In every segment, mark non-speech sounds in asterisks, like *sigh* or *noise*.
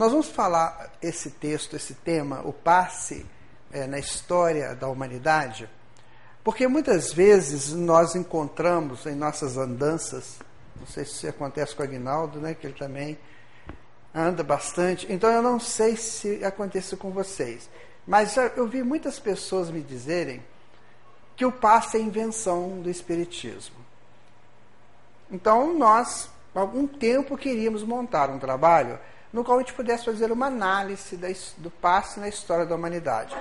Nós vamos falar esse texto, esse tema, o passe é, na história da humanidade, porque muitas vezes nós encontramos em nossas andanças, não sei se acontece com o Aguinaldo, né, que ele também anda bastante, então eu não sei se acontece com vocês, mas eu vi muitas pessoas me dizerem que o passe é invenção do Espiritismo. Então nós, algum tempo, queríamos montar um trabalho no qual a gente pudesse fazer uma análise do passe na história da humanidade.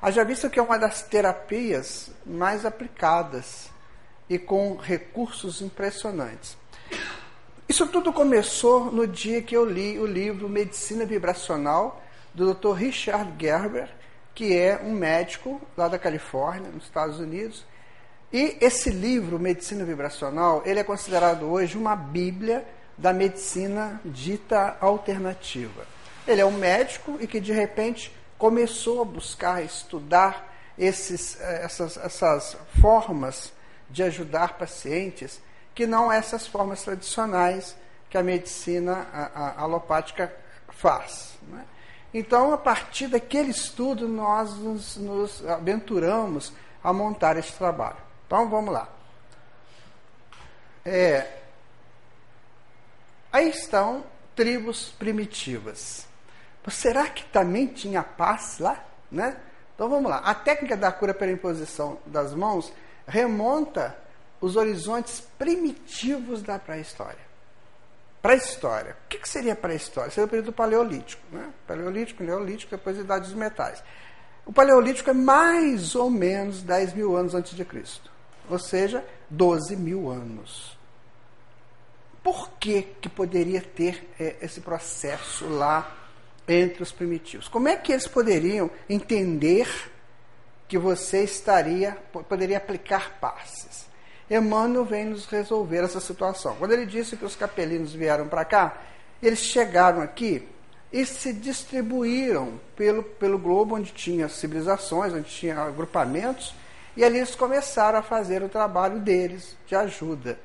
Haja visto que é uma das terapias mais aplicadas e com recursos impressionantes. Isso tudo começou no dia que eu li o livro Medicina Vibracional do Dr. Richard Gerber, que é um médico lá da Califórnia, nos Estados Unidos. E esse livro, Medicina Vibracional, ele é considerado hoje uma bíblia da medicina dita alternativa. Ele é um médico e que de repente começou a buscar estudar esses, eh, essas, essas formas de ajudar pacientes que não essas formas tradicionais que a medicina a, a alopática faz. Né? Então, a partir daquele estudo, nós nos, nos aventuramos a montar esse trabalho. Então, vamos lá. É, Aí estão tribos primitivas. Será que também tinha paz lá? Né? Então vamos lá. A técnica da cura pela imposição das mãos remonta os horizontes primitivos da pré-história. Pré-história. O que seria pré-história? Seria o período paleolítico. Né? Paleolítico, neolítico, depois a idade dos metais. O paleolítico é mais ou menos 10 mil anos antes de Cristo. Ou seja, 12 mil anos por que, que poderia ter é, esse processo lá entre os primitivos? Como é que eles poderiam entender que você estaria poderia aplicar passes? Emmanuel vem nos resolver essa situação. Quando ele disse que os capelinos vieram para cá, eles chegaram aqui e se distribuíram pelo, pelo globo onde tinha civilizações, onde tinha agrupamentos, e ali eles começaram a fazer o trabalho deles de ajuda.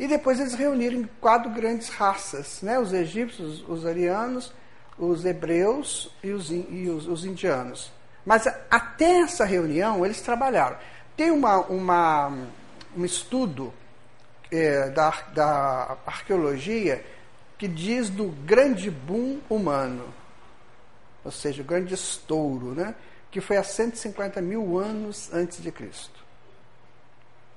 E depois eles reuniram quatro grandes raças, né? os egípcios, os arianos, os hebreus e os, e os, os indianos. Mas até essa reunião eles trabalharam. Tem uma, uma um estudo é, da, da arqueologia que diz do grande boom humano, ou seja, o grande estouro, né? que foi há 150 mil anos antes de Cristo.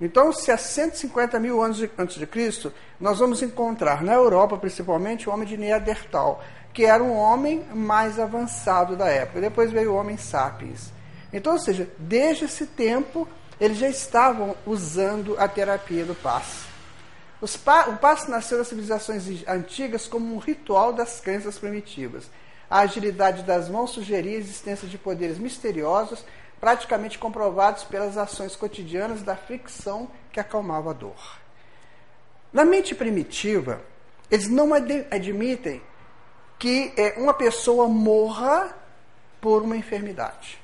Então, se há 150 mil anos de, antes de Cristo, nós vamos encontrar na Europa, principalmente, o homem de Neandertal, que era um homem mais avançado da época. Depois veio o homem sapiens. Então, ou seja, desde esse tempo, eles já estavam usando a terapia do passe. Pa o passe nasceu das civilizações antigas como um ritual das crenças primitivas. A agilidade das mãos sugeria a existência de poderes misteriosos praticamente comprovados pelas ações cotidianas da fricção que acalmava a dor. Na mente primitiva, eles não ad admitem que é, uma pessoa morra por uma enfermidade.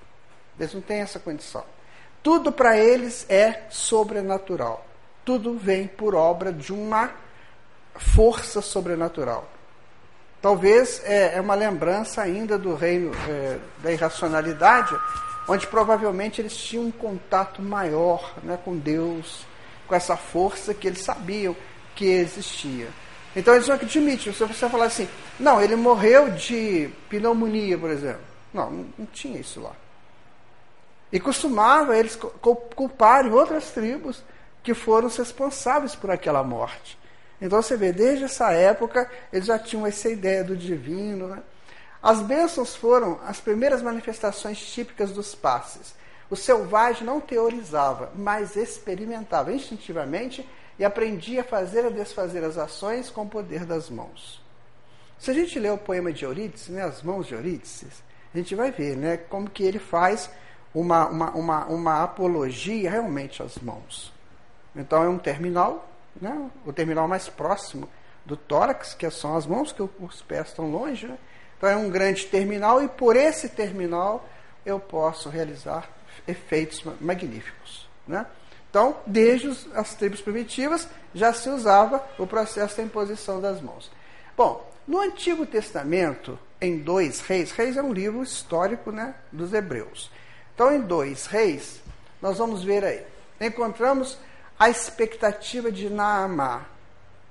Eles não têm essa condição. Tudo para eles é sobrenatural. Tudo vem por obra de uma força sobrenatural. Talvez é, é uma lembrança ainda do reino é, da irracionalidade, onde provavelmente eles tinham um contato maior né, com Deus, com essa força que eles sabiam que existia. Então eles não admitem. Se você falar assim, não, ele morreu de pneumonia, por exemplo. Não, não tinha isso lá. E costumava eles culparem outras tribos que foram os responsáveis por aquela morte. Então você vê, desde essa época, eles já tinham essa ideia do divino. Né? As bênçãos foram as primeiras manifestações típicas dos passes. O selvagem não teorizava, mas experimentava instintivamente e aprendia a fazer e desfazer as ações com o poder das mãos. Se a gente ler o poema de Eurídice, né, As Mãos de Eurídice, a gente vai ver né, como que ele faz uma, uma, uma, uma apologia realmente às mãos. Então é um terminal, né, o terminal mais próximo do tórax, que são as mãos, que os pés estão longe, né, então é um grande terminal e por esse terminal eu posso realizar efeitos magníficos. Né? Então, desde as tribos primitivas já se usava o processo da imposição das mãos. Bom, no Antigo Testamento, em dois reis, reis é um livro histórico né, dos hebreus. Então, em dois reis, nós vamos ver aí, encontramos a expectativa de Naamá.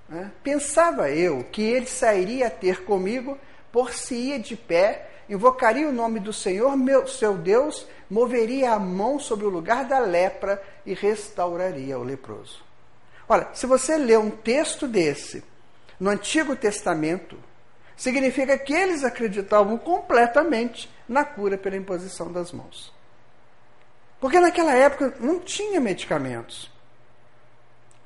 Né? Pensava eu que ele sairia a ter comigo, por se ia de pé, invocaria o nome do Senhor, meu, seu Deus, moveria a mão sobre o lugar da lepra e restauraria o leproso. Olha, se você lê um texto desse no Antigo Testamento, significa que eles acreditavam completamente na cura pela imposição das mãos. Porque naquela época não tinha medicamentos.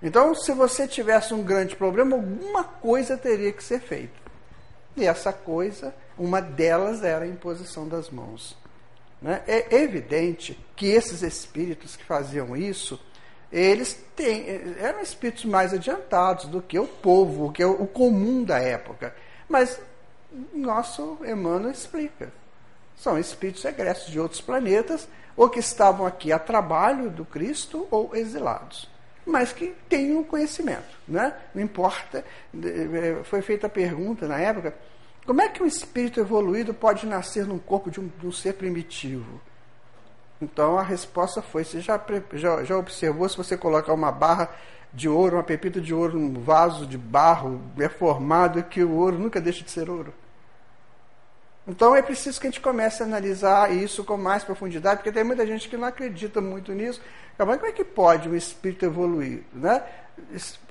Então, se você tivesse um grande problema, alguma coisa teria que ser feita. E essa coisa, uma delas era a imposição das mãos. Né? É evidente que esses espíritos que faziam isso, eles têm, eram espíritos mais adiantados do que o povo, que é o comum da época. Mas nosso Emmanuel explica. São espíritos egressos de outros planetas, ou que estavam aqui a trabalho do Cristo, ou exilados. Mas que têm um conhecimento. Né? Não importa. É, foi feita a pergunta na época: como é que um espírito evoluído pode nascer num corpo de um, de um ser primitivo? Então a resposta foi: você já, já, já observou se você colocar uma barra de ouro, uma pepita de ouro num vaso de barro é formado que o ouro nunca deixa de ser ouro? Então é preciso que a gente comece a analisar isso com mais profundidade, porque tem muita gente que não acredita muito nisso. Mas como é que pode um espírito evoluir? Né?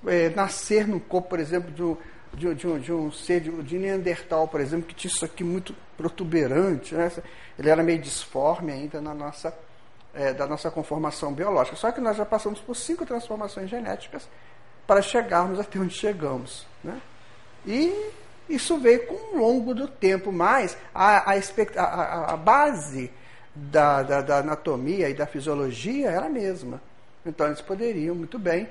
É, nascer no corpo, por exemplo, de um, de, de, um, de um ser de, de, Neandertal, por exemplo, que tinha isso aqui muito protuberante. Né? Ele era meio disforme ainda na nossa, é, da nossa conformação biológica. Só que nós já passamos por cinco transformações genéticas para chegarmos até onde chegamos. Né? E isso veio com o longo do tempo, mas a, a, a, a base da, da, da, anatomia e da fisiologia era a mesma. Então eles poderiam muito bem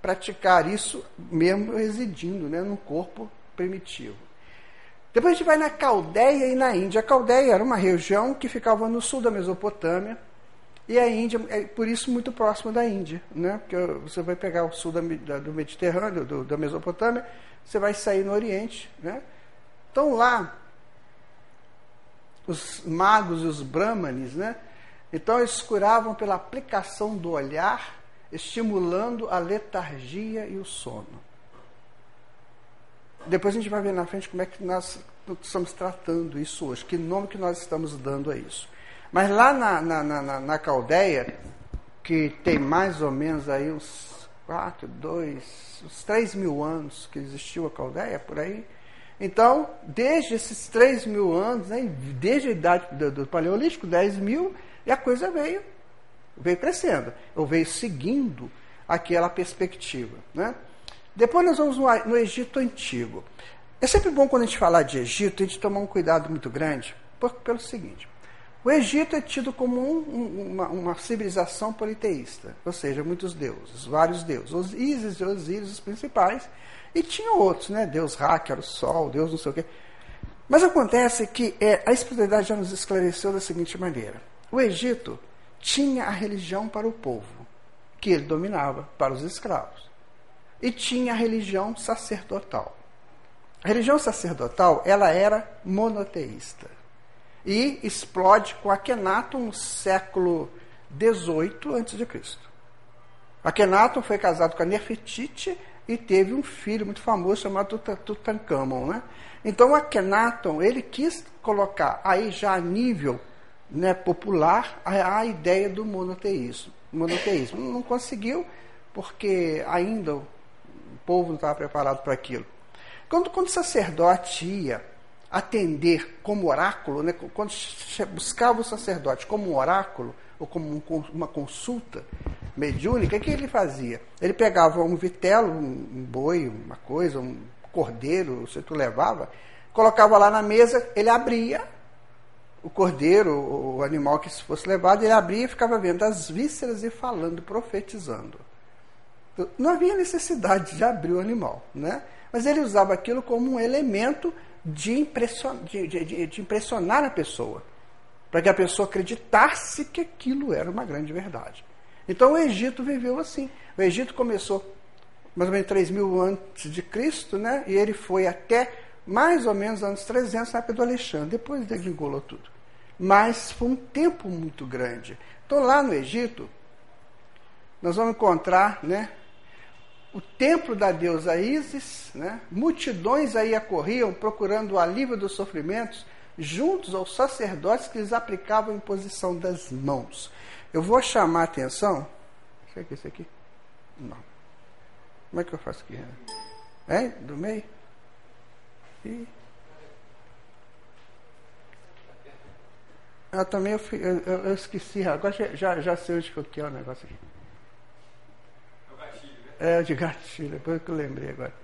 praticar isso mesmo residindo né, no corpo primitivo. Depois a gente vai na Caldeia e na Índia. A Caldeia era uma região que ficava no sul da Mesopotâmia, e a Índia é por isso muito próximo da Índia, né? Porque você vai pegar o sul da, do Mediterrâneo, do, da Mesopotâmia, você vai sair no Oriente, né? Então lá os magos e os brahmanes, né? Então eles curavam pela aplicação do olhar, estimulando a letargia e o sono. Depois a gente vai ver na frente como é que nós estamos tratando isso hoje, que nome que nós estamos dando a isso. Mas lá na, na, na, na Caldeia, que tem mais ou menos aí uns quatro, dois, uns três mil anos que existiu a Caldeia, por aí. Então, desde esses três mil anos, né, desde a idade do, do Paleolítico, dez mil, e a coisa veio, veio crescendo, ou veio seguindo aquela perspectiva. Né? Depois nós vamos no, no Egito Antigo. É sempre bom quando a gente falar de Egito, a gente tomar um cuidado muito grande, por, pelo seguinte. O Egito é tido como um, uma, uma, civilização politeísta, ou seja, muitos deuses, vários deuses. Os Ísis e Osíris, os principais, e tinha outros, né? Deus Ra, que era o Sol, Deus não sei o quê. Mas acontece que é, a espiritualidade já nos esclareceu da seguinte maneira: o Egito tinha a religião para o povo, que ele dominava para os escravos, e tinha a religião sacerdotal. A religião sacerdotal ela era monoteísta e explode com Akhenaton no século XVIII a.C. Akhenaton foi casado com a Nefertiti e teve um filho muito famoso chamado Tutankhamon. Né? Então Akhenaton ele quis colocar aí já a nível né, popular a, a, ideia do monoteísmo. monoteísmo. Não conseguiu porque ainda o povo não estava preparado para aquilo. Quando, quando o sacerdote ia atender como oráculo, né? quando buscava o sacerdote como um oráculo, ou como uma consulta mediúnica, o que ele fazia? Ele pegava um vitelo, um boi, uma coisa, um cordeiro, se tu levava, colocava lá na mesa, ele abria o cordeiro, o animal que fosse levado, ele abria e ficava vendo as vísceras e falando, profetizando. Não havia necessidade de abrir o animal, né? mas ele usava aquilo como um elemento de, impression, de, de, de impressionar a pessoa, para que a pessoa acreditasse que aquilo era uma grande verdade. Então o Egito viveu assim. O Egito começou mais ou menos 3 mil antes de Cristo, né? e ele foi até mais ou menos anos 300, na época do Alexandre, depois degringolou tudo. Mas foi um tempo muito grande. Então, lá no Egito, nós vamos encontrar né, o templo da deusa Isis, né, multidões aí acorriam procurando o alívio dos sofrimentos, juntos aos sacerdotes que lhes aplicavam a imposição das mãos. Eu vou chamar a atenção. Será que é esse aqui? Não. Como é que eu faço aqui? É? Do meio? E... Eu também eu, eu, eu esqueci, agora já, já, já sei onde que é o negócio aqui. É de gatilho, *laughs* depois que eu lembrei agora.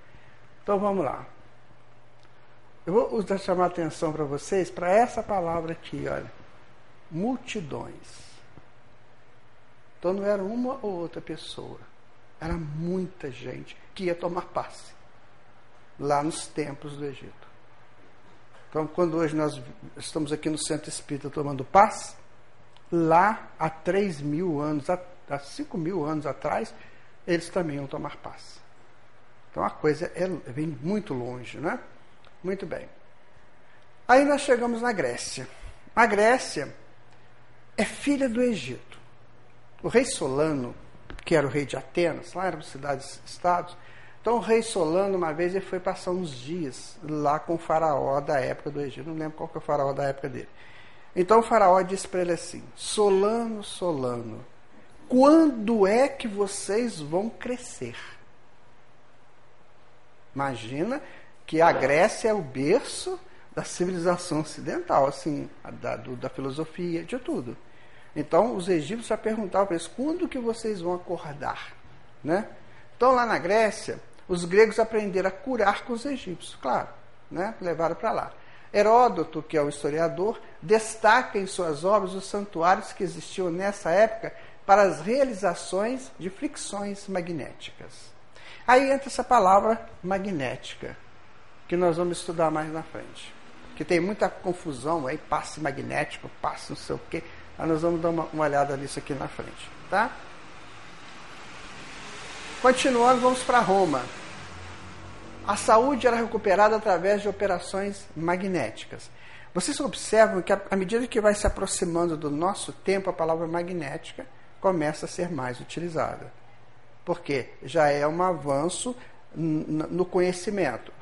Então vamos lá. Eu vou chamar a atenção para vocês para essa palavra aqui, olha. Multidões. Então não era uma ou outra pessoa. Era muita gente que ia tomar passe lá nos templos do Egito. Então, quando hoje nós estamos aqui no Centro Espírita tomando paz, lá há 3 mil anos, há 5 mil anos atrás, eles também iam tomar paz. Então a coisa é, vem muito longe, né? Muito bem. Aí nós chegamos na Grécia. A Grécia é filha do Egito. O rei Solano, que era o rei de Atenas, lá eram cidades-estados, então o rei Solano, uma vez, ele foi passar uns dias lá com o faraó da época do Egito. Não lembro qual que é o faraó da época dele. Então o faraó disse para ele assim: Solano, Solano, quando é que vocês vão crescer? Imagina que a Grécia é o berço da civilização ocidental, assim, da, do, da filosofia, de tudo. Então os egípcios já perguntavam para eles: quando que vocês vão acordar? Né? Então lá na Grécia, os gregos aprenderam a curar com os egípcios, claro, né? levaram para lá. Heródoto, que é o historiador, destaca em suas obras os santuários que existiam nessa época para as realizações de fricções magnéticas. Aí entra essa palavra magnética, que nós vamos estudar mais na frente. Que tem muita confusão aí, passe magnético, passe não sei o quê. Aí nós vamos dar uma, uma olhada nisso aqui na frente, tá? Continuando, vamos para Roma. A saúde era recuperada através de operações magnéticas. Vocês observam que, à medida que vai se aproximando do nosso tempo, a palavra magnética começa a ser mais utilizada. Porque já é um avanço no conhecimento.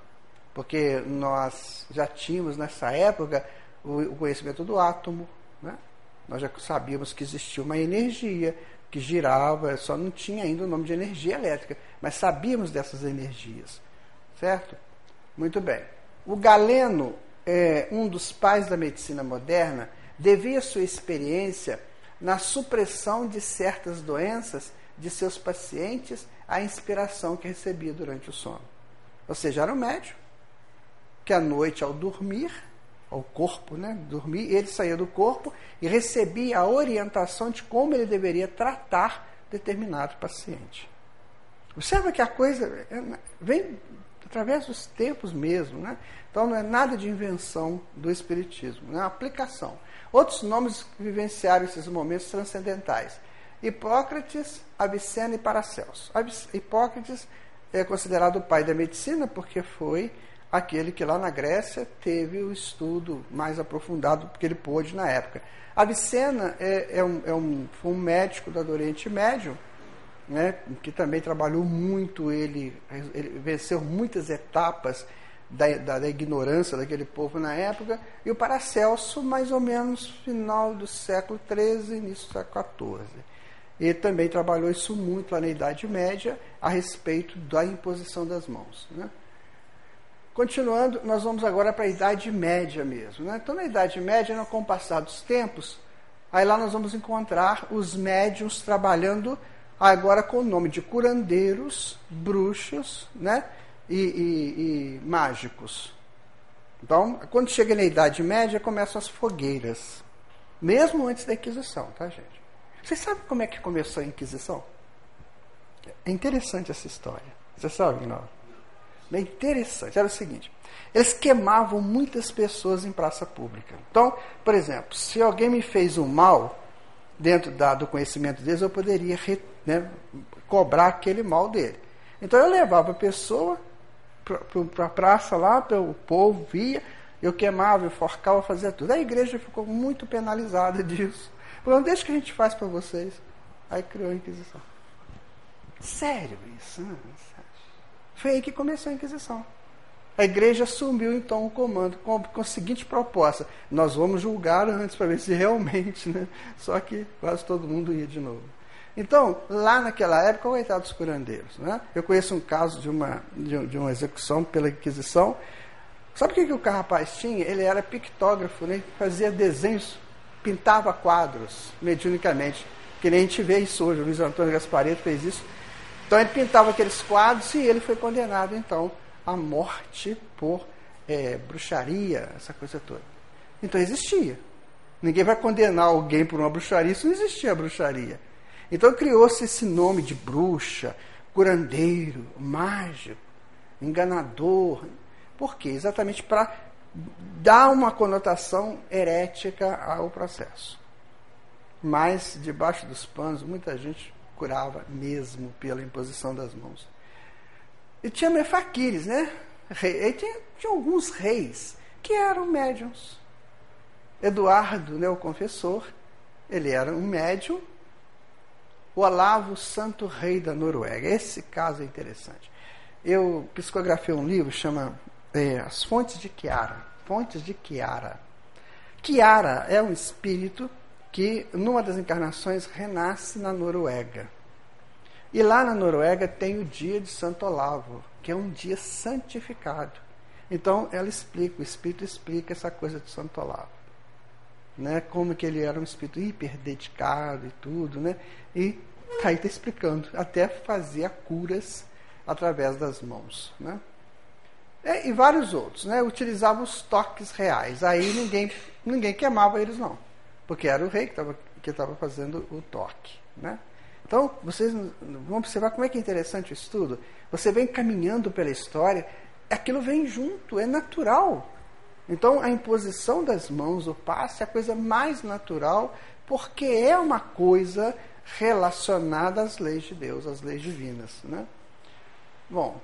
Porque nós já tínhamos nessa época o conhecimento do átomo, né? nós já sabíamos que existia uma energia, que girava, só não tinha ainda o nome de energia elétrica, mas sabíamos dessas energias, certo? Muito bem. O Galeno, é, um dos pais da medicina moderna, devia sua experiência na supressão de certas doenças de seus pacientes à inspiração que recebia durante o sono. Ou seja, era um médico que à noite, ao dormir, ao corpo, né? Dormir, ele saía do corpo e recebia a orientação de como ele deveria tratar determinado paciente. Observa que a coisa é, vem através dos tempos mesmo, né? Então não é nada de invenção do espiritismo, é uma aplicação. Outros nomes que vivenciaram esses momentos transcendentais: Hipócrates, Avicena e Paracelso. Hipócrates é considerado o pai da medicina porque foi aquele que lá na Grécia teve o estudo mais aprofundado que ele pôde na época. Avicena é, é, um, é um, foi um médico do Oriente Médio, né, que também trabalhou muito, ele, ele venceu muitas etapas da, da, da, ignorância daquele povo na época, e o Paracelso, mais ou menos final do século XIII, início do século XIV. Ele também trabalhou isso muito lá na Idade Média, a respeito da imposição das mãos. Né? Continuando, nós vamos agora para a Idade Média mesmo. Né? Então, na Idade Média, com o passar dos tempos, aí lá nós vamos encontrar os médiums trabalhando agora com o nome de curandeiros, bruxos né? E, e, e mágicos. Então, quando chega na Idade Média, começam as fogueiras. Mesmo antes da Inquisição, tá, gente? Vocês sabem como é que começou a Inquisição? É interessante essa história. Você sabe, não? Bem interessante. Era o seguinte: eles queimavam muitas pessoas em praça pública. Então, por exemplo, se alguém me fez um mal, dentro da, do conhecimento deles, eu poderia né, cobrar aquele mal dele. Então eu levava a pessoa para a praça lá, o povo via, eu queimava, eu forcava, fazia tudo. A igreja ficou muito penalizada *laughs* disso. Falou, deixa que a gente faz para vocês. Aí criou a Inquisição. Sério isso? Né? Foi aí que começou a Inquisição. A igreja assumiu então o comando com, com a seguinte proposta: nós vamos julgar antes para ver se realmente, né? Só que quase todo mundo ia de novo. Então, lá naquela época, coitado dos curandeiros. Né? Eu conheço um caso de uma, de, de uma execução pela Inquisição. Sabe o que, que o rapaz tinha? Ele era pictógrafo, né? fazia desenhos, pintava quadros mediunicamente. Que nem a gente vê isso hoje. O Luiz Antônio Gaspareto fez isso. Então ele pintava aqueles quadros e ele foi condenado, então, à morte por é, bruxaria, essa coisa toda. Então existia. Ninguém vai condenar alguém por uma bruxaria, isso não existia bruxaria. Então criou-se esse nome de bruxa, curandeiro, mágico, enganador. Por quê? Exatamente para dar uma conotação herética ao processo. Mas, debaixo dos panos, muita gente curava mesmo pela imposição das mãos. E tinha mefaquires, né? E tinha, tinha alguns reis que eram médiums. Eduardo, né, o confessor, ele era um médium Olavo, santo rei da Noruega. Esse caso é interessante. Eu psicografei um livro chama é, As Fontes de Kiara. Fontes de Kiara. Kiara é um espírito que, numa das encarnações, renasce na Noruega. E lá na Noruega tem o dia de Santo Olavo, que é um dia santificado. Então ela explica, o espírito explica essa coisa de Santo Olavo né? Como que ele era um espírito hiper dedicado e tudo, né? E tá aí está explicando, até fazia curas através das mãos, né? E, e vários outros, né? Utilizavam os toques reais. Aí ninguém, ninguém queimava eles não, porque era o rei que estava que estava fazendo o toque, né? Então, vocês vão observar como é que é interessante o estudo. Você vem caminhando pela história, aquilo vem junto, é natural. Então, a imposição das mãos, o passe, é a coisa mais natural, porque é uma coisa relacionada às leis de Deus, às leis divinas. Né? Bom,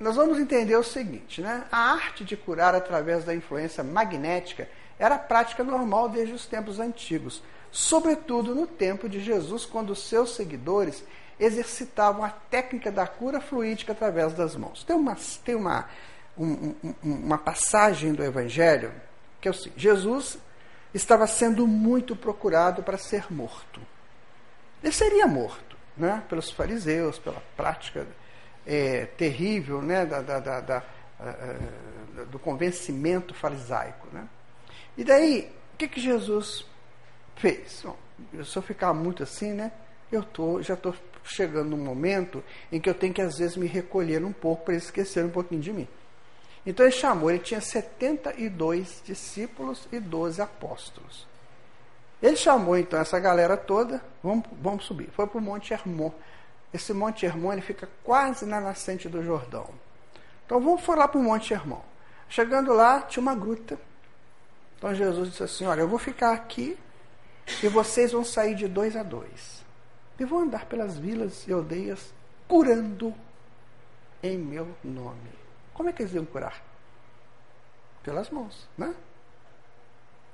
nós vamos entender o seguinte: né? a arte de curar através da influência magnética era prática normal desde os tempos antigos, sobretudo no tempo de Jesus, quando seus seguidores exercitavam a técnica da cura fluídica através das mãos. Tem uma, tem uma um, um, uma passagem do Evangelho que é seguinte: Jesus estava sendo muito procurado para ser morto. Ele seria morto, né, pelos fariseus, pela prática é, terrível, né, da, da, da, da uh, do convencimento farisaico, né. E daí, o que, que Jesus fez? Bom, se eu ficar muito assim, né, eu tô, já estou chegando num momento em que eu tenho que às vezes me recolher um pouco para esquecer um pouquinho de mim. Então ele chamou, ele tinha 72 discípulos e 12 apóstolos. Ele chamou então essa galera toda, vamos, vamos subir. Foi para o Monte Hermon. Esse Monte Hermon ele fica quase na nascente do Jordão. Então vamos lá para o Monte Hermon. Chegando lá, tinha uma gruta. Então Jesus disse assim: Olha, eu vou ficar aqui e vocês vão sair de dois a dois. E vou andar pelas vilas e aldeias curando em meu nome. Como é que eles iam curar? Pelas mãos, né?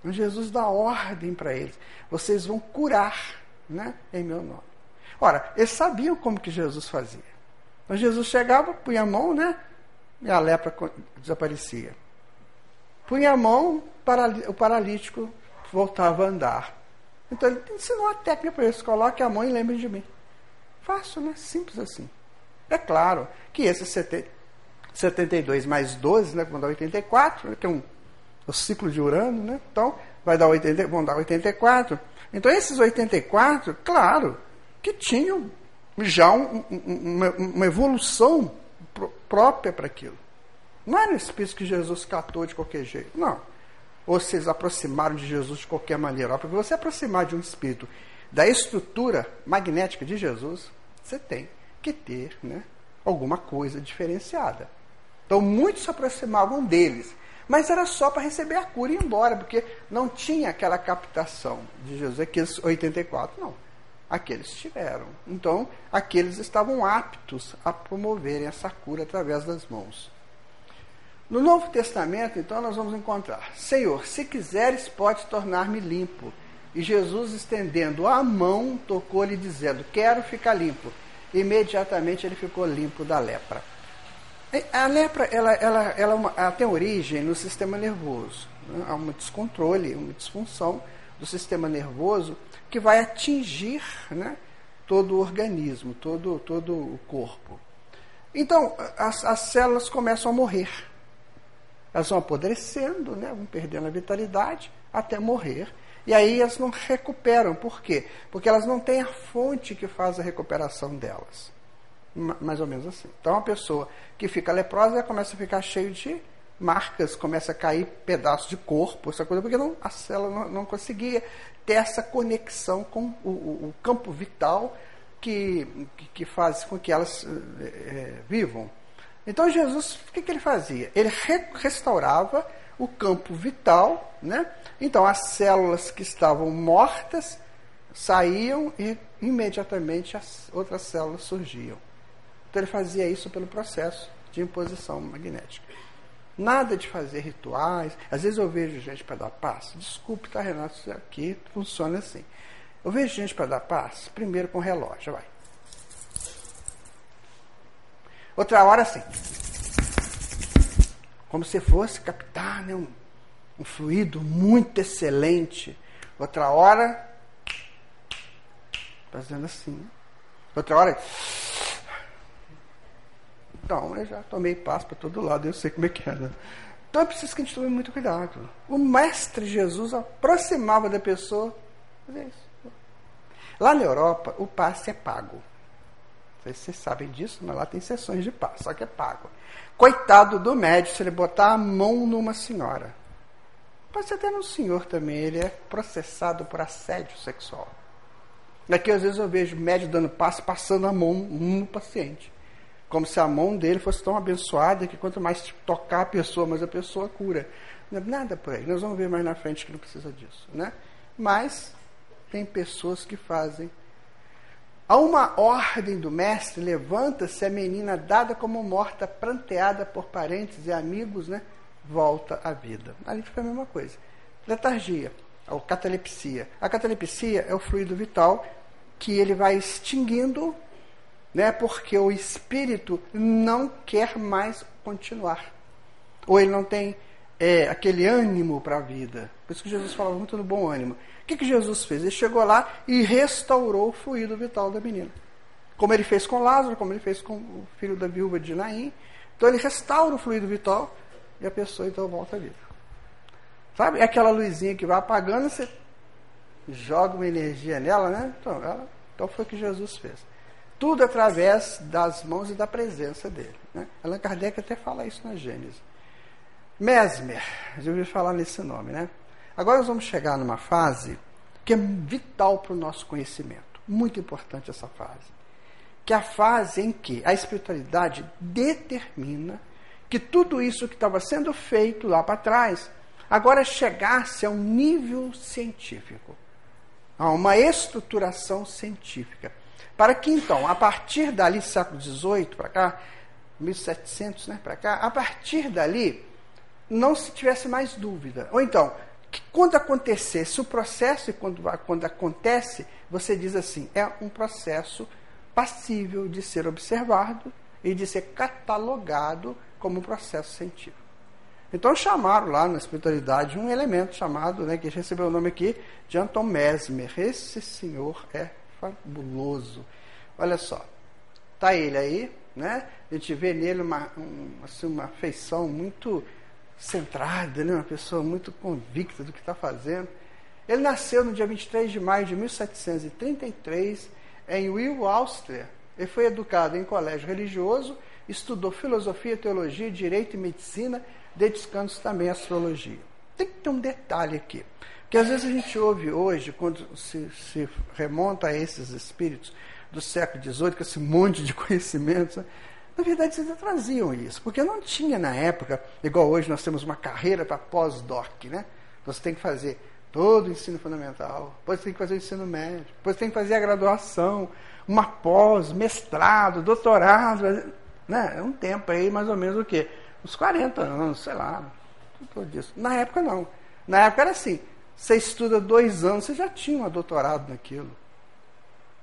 Então Jesus dá ordem para eles: vocês vão curar, né, em meu nome. Ora, eles sabiam como que Jesus fazia. Então Jesus chegava, punha a mão, né, e a lepra desaparecia. Punha a mão, o paralítico voltava a andar. Então ele ensinou a técnica para eles: coloque a mão e lembre de mim. Fácil, né? Simples assim. É claro que esses 72 mais 12, né, vão dar 84, né, que é um o ciclo de Urano, né? Então, vai dar 80, vão dar 84. Então, esses 84, claro, que tinham já um, um, uma, uma, evolução pr própria para aquilo. Não era o espírito que Jesus catou de qualquer jeito, não. Ou eles aproximaram de Jesus de qualquer maneira. Porque você aproximar de um espírito da estrutura magnética de Jesus, você tem que ter né, alguma coisa diferenciada. Então muitos se aproximavam deles, mas era só para receber a cura e ir embora, porque não tinha aquela captação de Jesus, aqueles 84, não. Aqueles tiveram. Então, aqueles estavam aptos a promoverem essa cura através das mãos. No Novo Testamento, então, nós vamos encontrar: Senhor, se quiseres, pode tornar-me limpo. E Jesus, estendendo a mão, tocou-lhe, dizendo: Quero ficar limpo. Imediatamente ele ficou limpo da lepra. A lepra ela, ela, ela, ela tem origem no sistema nervoso. Né? Há um descontrole, uma disfunção do sistema nervoso que vai atingir né, todo o organismo, todo, todo o corpo. Então, as, as células começam a morrer. Elas vão apodrecendo, né, vão perdendo a vitalidade até morrer. E aí elas não recuperam. Por quê? Porque elas não têm a fonte que faz a recuperação delas. Mais ou menos assim. Então, uma pessoa que fica leprosa começa a ficar cheio de marcas, começa a cair pedaços de corpo, essa coisa, porque não, a célula não, não conseguia ter essa conexão com o, o, campo vital que, que, que, faz com que elas é, vivam. Então Jesus, o que, que ele fazia? Ele re, restaurava o campo vital, né? Então as células que estavam mortas saíam e imediatamente as outras células surgiam. Então ele fazia isso pelo processo de imposição magnética. Nada de fazer rituais. Às vezes eu vejo gente para dar passo. Desculpe, tá, Renato? Isso aqui funciona assim. Eu vejo gente para dar passo, primeiro com relógio, vai. Outra hora assim. Como se fosse captar né, um, um fluido muito excelente. Outra hora, fazendo assim. Outra hora, então, eu já tomei passo para todo lado, eu sei como é que é. Né? Então é preciso que a gente tome muito cuidado. O Mestre Jesus aproximava da pessoa. Lá na Europa, o passe é pago. Vocês sabem disso, mas lá tem sessões de passe, só que é pago. Coitado do médico se ele botar a mão numa senhora. Pode ser até no senhor também, ele é processado por assédio sexual. Daqui às vezes eu vejo médico dando passe, passando a mão no paciente como se a mão dele fosse tão abençoada que quanto mais tocar a pessoa, mais a pessoa cura. Nada por aí. Nós vamos ver mais na frente que não precisa disso. Né? Mas tem pessoas que fazem. A uma ordem do mestre, levanta-se a menina dada como morta, pranteada por parentes e amigos, né? volta à vida. Ali fica a mesma coisa. Letargia, ou catalepsia. A catalepsia é o fluido vital que ele vai extinguindo né? porque o espírito não quer mais continuar. Ou ele não tem é, aquele ânimo para a vida. Por isso que Jesus falava muito do bom ânimo. O que, que Jesus fez? Ele chegou lá e restaurou o fluido vital da menina. Como ele fez com Lázaro, como ele fez com o filho da viúva de Naim. Então ele restaura o fluido vital e a pessoa então volta à vida. Sabe? É aquela luzinha que vai apagando, você joga uma energia nela, né? Então, ela, então foi o que Jesus fez. Tudo através das mãos e da presença dele. Né? Allan Kardec até fala isso na Gênesis. Mesmer, já ouviu falar nesse nome, né? Agora nós vamos chegar numa fase que é vital para o nosso conhecimento. Muito importante essa fase. Que é a fase em que a espiritualidade determina que tudo isso que estava sendo feito lá para trás agora chegasse a um nível científico, a uma estruturação científica para que então, a partir dali, século XVIII para cá, 1700 né, para cá, a partir dali, não se tivesse mais dúvida. Ou então, que quando acontecesse o processo, e quando, quando acontece, você diz assim: é um processo passível de ser observado e de ser catalogado como um processo científico. Então chamaram lá na espiritualidade um elemento chamado, né, que recebeu o nome aqui, de Anton Mesmer. Esse senhor é fabuloso. Olha só, tá ele aí, né? A gente vê nele uma, um, assim, uma feição muito centrada, né? uma pessoa muito convicta do que está fazendo. Ele nasceu no dia 23 de maio de 1733 em Will, Áustria. Ele foi educado em colégio religioso, estudou filosofia, teologia, direito e medicina, dedicando-se também à astrologia. Tem que ter um detalhe aqui. Que às vezes a gente ouve hoje, quando se, se remonta a esses espíritos do século XVIII, com esse monte de *laughs* conhecimentos, na verdade eles traziam isso, porque não tinha na época, igual hoje nós temos uma carreira para pós-doc, né? Você tem que fazer todo o ensino fundamental, depois tem que fazer o ensino médio, depois tem que fazer a graduação, uma pós, mestrado, doutorado, né? É um tempo aí, mais ou menos o quê? Uns 40 anos, sei lá, tudo disso. Na época não. Na época era assim, você estuda dois anos, você já tinha um doutorado naquilo.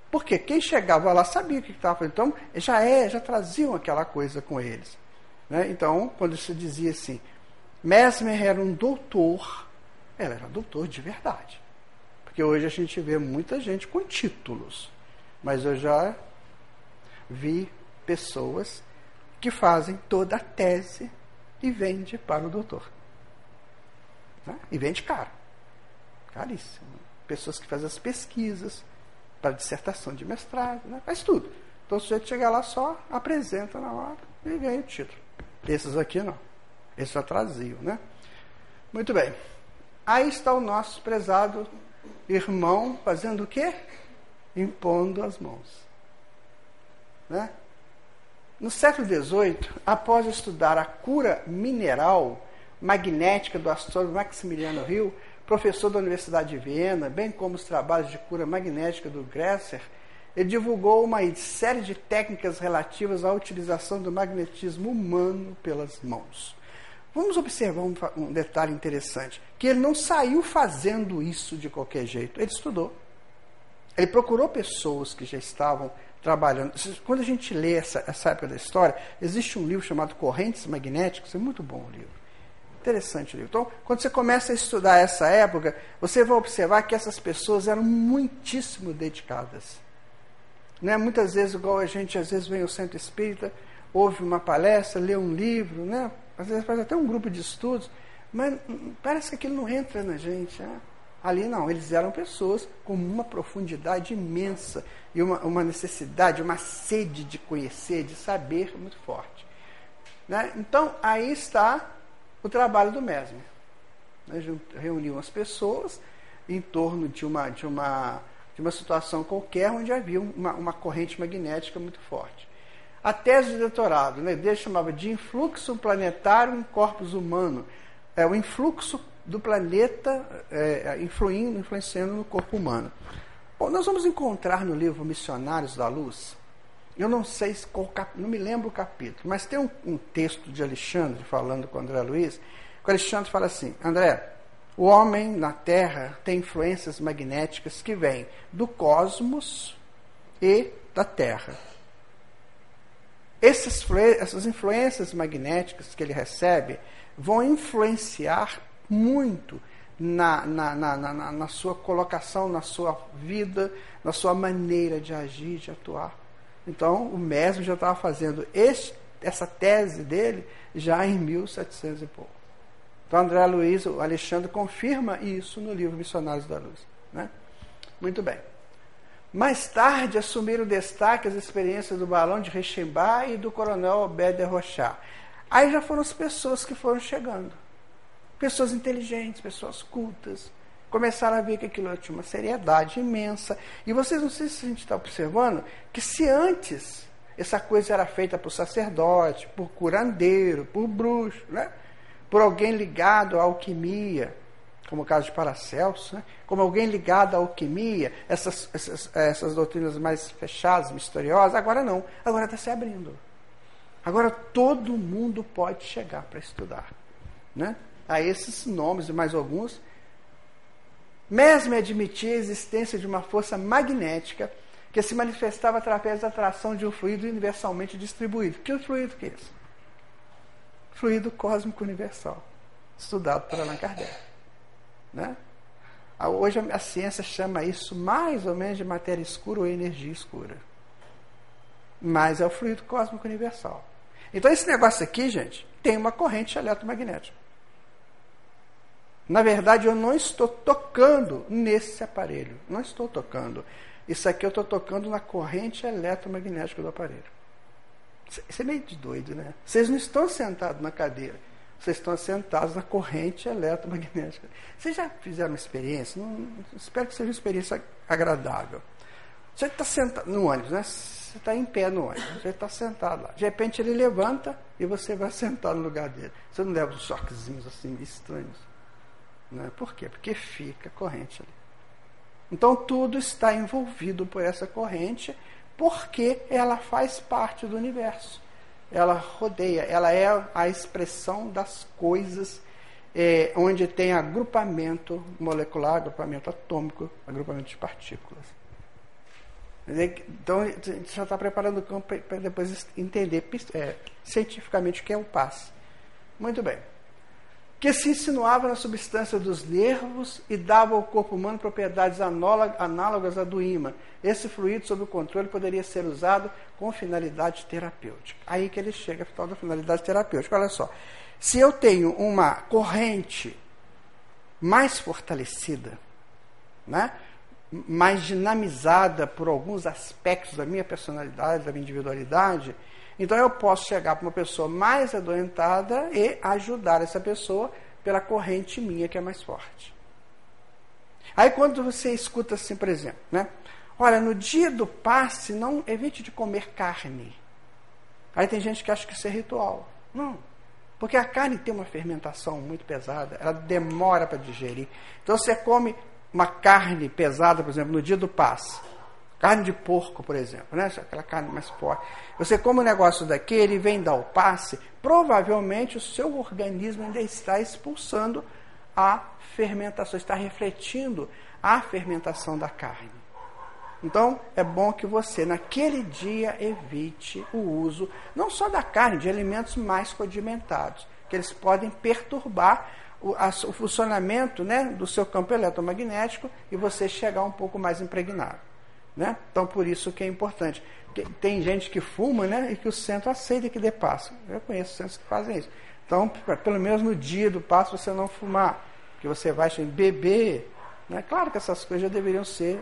Porque quem chegava lá sabia o que estava fazendo. Então, já é, já traziam aquela coisa com eles. Né? Então, quando se dizia assim, Mesmer era um doutor, ela era doutor de verdade. Porque hoje a gente vê muita gente com títulos. Mas eu já vi pessoas que fazem toda a tese e vende para o doutor. Né? E vende caro. Caríssimo. Pessoas que fazem as pesquisas, para dissertação de mestrado, né? faz tudo. Então o sujeito chega lá só, apresenta na hora e ganha o título. Esses aqui não. Esses já traziam, né? Muito bem. Aí está o nosso prezado irmão fazendo o quê? Impondo as mãos. Né? No século XVIII, após estudar a cura mineral magnética do astrônomo Maximiliano Rio, professor da Universidade de Viena, bem como os trabalhos de cura magnética do Gresser, ele divulgou uma série de técnicas relativas à utilização do magnetismo humano pelas mãos. Vamos observar um, um, detalhe interessante, que ele não saiu fazendo isso de qualquer jeito, ele estudou. Ele procurou pessoas que já estavam trabalhando. Quando a gente lê essa, essa época da história, existe um livro chamado Correntes Magnéticas, é muito bom o livro. Interessante o livro. Então, quando você começa a estudar essa época, você vai observar que essas pessoas eram muitíssimo dedicadas. Né? Muitas vezes, igual a gente às vezes vem ao centro espírita, ouve uma palestra, lê um livro, né? às vezes faz até um grupo de estudos, mas parece que aquilo não entra na gente. Né? Ali não, eles eram pessoas com uma profundidade imensa e uma, uma necessidade, uma sede de conhecer, de saber muito forte. Né? Então, aí está o trabalho do Mesmer. Né? Reuniu as pessoas em torno de uma, de uma, de uma situação qualquer onde havia uma, uma corrente magnética muito forte. A tese de doutorado, né, dele chamava de influxo planetário em corpos humano. É o influxo do planeta é, influindo, influenciando no corpo humano. Bom, nós vamos encontrar no livro Missionários da Luz eu não sei qual não me lembro o capítulo, mas tem um, um, texto de Alexandre falando com André Luiz, que o Alexandre fala assim: André, o homem na Terra tem influências magnéticas que vêm do cosmos e da Terra. Essas, essas influências magnéticas que ele recebe vão influenciar muito na, na, na, na, na sua colocação, na sua vida, na sua maneira de agir, de atuar. Então, o mestre já estava fazendo esse, essa tese dele já em 1700 e pouco. Então, André Luiz, o Alexandre, confirma isso no livro Missionários da Luz. Né? Muito bem. Mais tarde, assumiram destaque as experiências do Balão de Rechimbar e do Coronel Beder Rochard. Aí já foram as pessoas que foram chegando. Pessoas inteligentes, pessoas cultas, começaram a ver que aquilo tinha uma seriedade imensa. E vocês não sei se a gente está observando que se antes essa coisa era feita por sacerdote, por curandeiro, por bruxo, né? por alguém ligado à alquimia, como o caso de Paracelso, né? como alguém ligado à alquimia, essas, essas, essas doutrinas mais fechadas, misteriosas, agora não, agora está se abrindo. Agora todo mundo pode chegar para estudar. Né? A esses nomes e mais alguns mesmo admitia a existência de uma força magnética que se manifestava através da atração de um fluido universalmente distribuído. Que fluido que é esse? Fluido cósmico universal, estudado por Allan Kardec. Né? Hoje a ciência chama isso mais ou menos de matéria escura ou energia escura. Mas é o fluido cósmico universal. Então esse negócio aqui, gente, tem uma corrente eletromagnética. Na verdade, eu não estou tocando nesse aparelho. Não estou tocando. Isso aqui eu estou tocando na corrente eletromagnética do aparelho. Isso é meio de doido, né? Vocês não estão sentados na cadeira. Vocês estão sentados na corrente eletromagnética. Vocês já fizeram uma experiência? Não, espero que seja uma experiência agradável. Você está sentado no ônibus, né? Você está em pé no ônibus. Você está sentado lá. De repente ele levanta e você vai sentar no lugar dele. Você não leva uns choquezinhos assim estranhos. Né? Por quê? Porque fica corrente ali. Então tudo está envolvido por essa corrente, porque ela faz parte do universo. Ela rodeia, ela é a expressão das coisas, é, onde tem agrupamento molecular, agrupamento atômico, agrupamento de partículas. Então, a gente já está preparando o campo para depois entender é, cientificamente o que é o passe. Muito bem que se insinuava na substância dos nervos e dava ao corpo humano propriedades análogas à do ímã. Esse fluido, sob o controle, poderia ser usado com finalidade terapêutica. Aí que ele chega tal da finalidade terapêutica. Olha só, se eu tenho uma corrente mais fortalecida, né, mais dinamizada por alguns aspectos da minha personalidade, da minha individualidade, então eu posso chegar para uma pessoa mais adoentada e ajudar essa pessoa pela corrente minha que é mais forte. Aí quando você escuta assim, por exemplo, né? Olha, no dia do passe, não evite de comer carne. Aí tem gente que acha que isso é ritual. Não. Porque a carne tem uma fermentação muito pesada, ela demora para digerir. Então você come uma carne pesada, por exemplo, no dia do passe. Carne de porco, por exemplo, né? aquela carne mais forte. Você come um negócio daquele, vem dar o passe, provavelmente o seu organismo ainda está expulsando a fermentação, está refletindo a fermentação da carne. Então, é bom que você, naquele dia, evite o uso, não só da carne, de alimentos mais condimentados, que eles podem perturbar o, a, o funcionamento né, do seu campo eletromagnético e você chegar um pouco mais impregnado. Né? Então, por isso que é importante. Tem gente que fuma né, e que o centro aceita que dê passo. Eu conheço centros que fazem isso. Então, pelo menos no dia do passo, você não fumar. Que você vai beber. Né? Claro que essas coisas já deveriam ser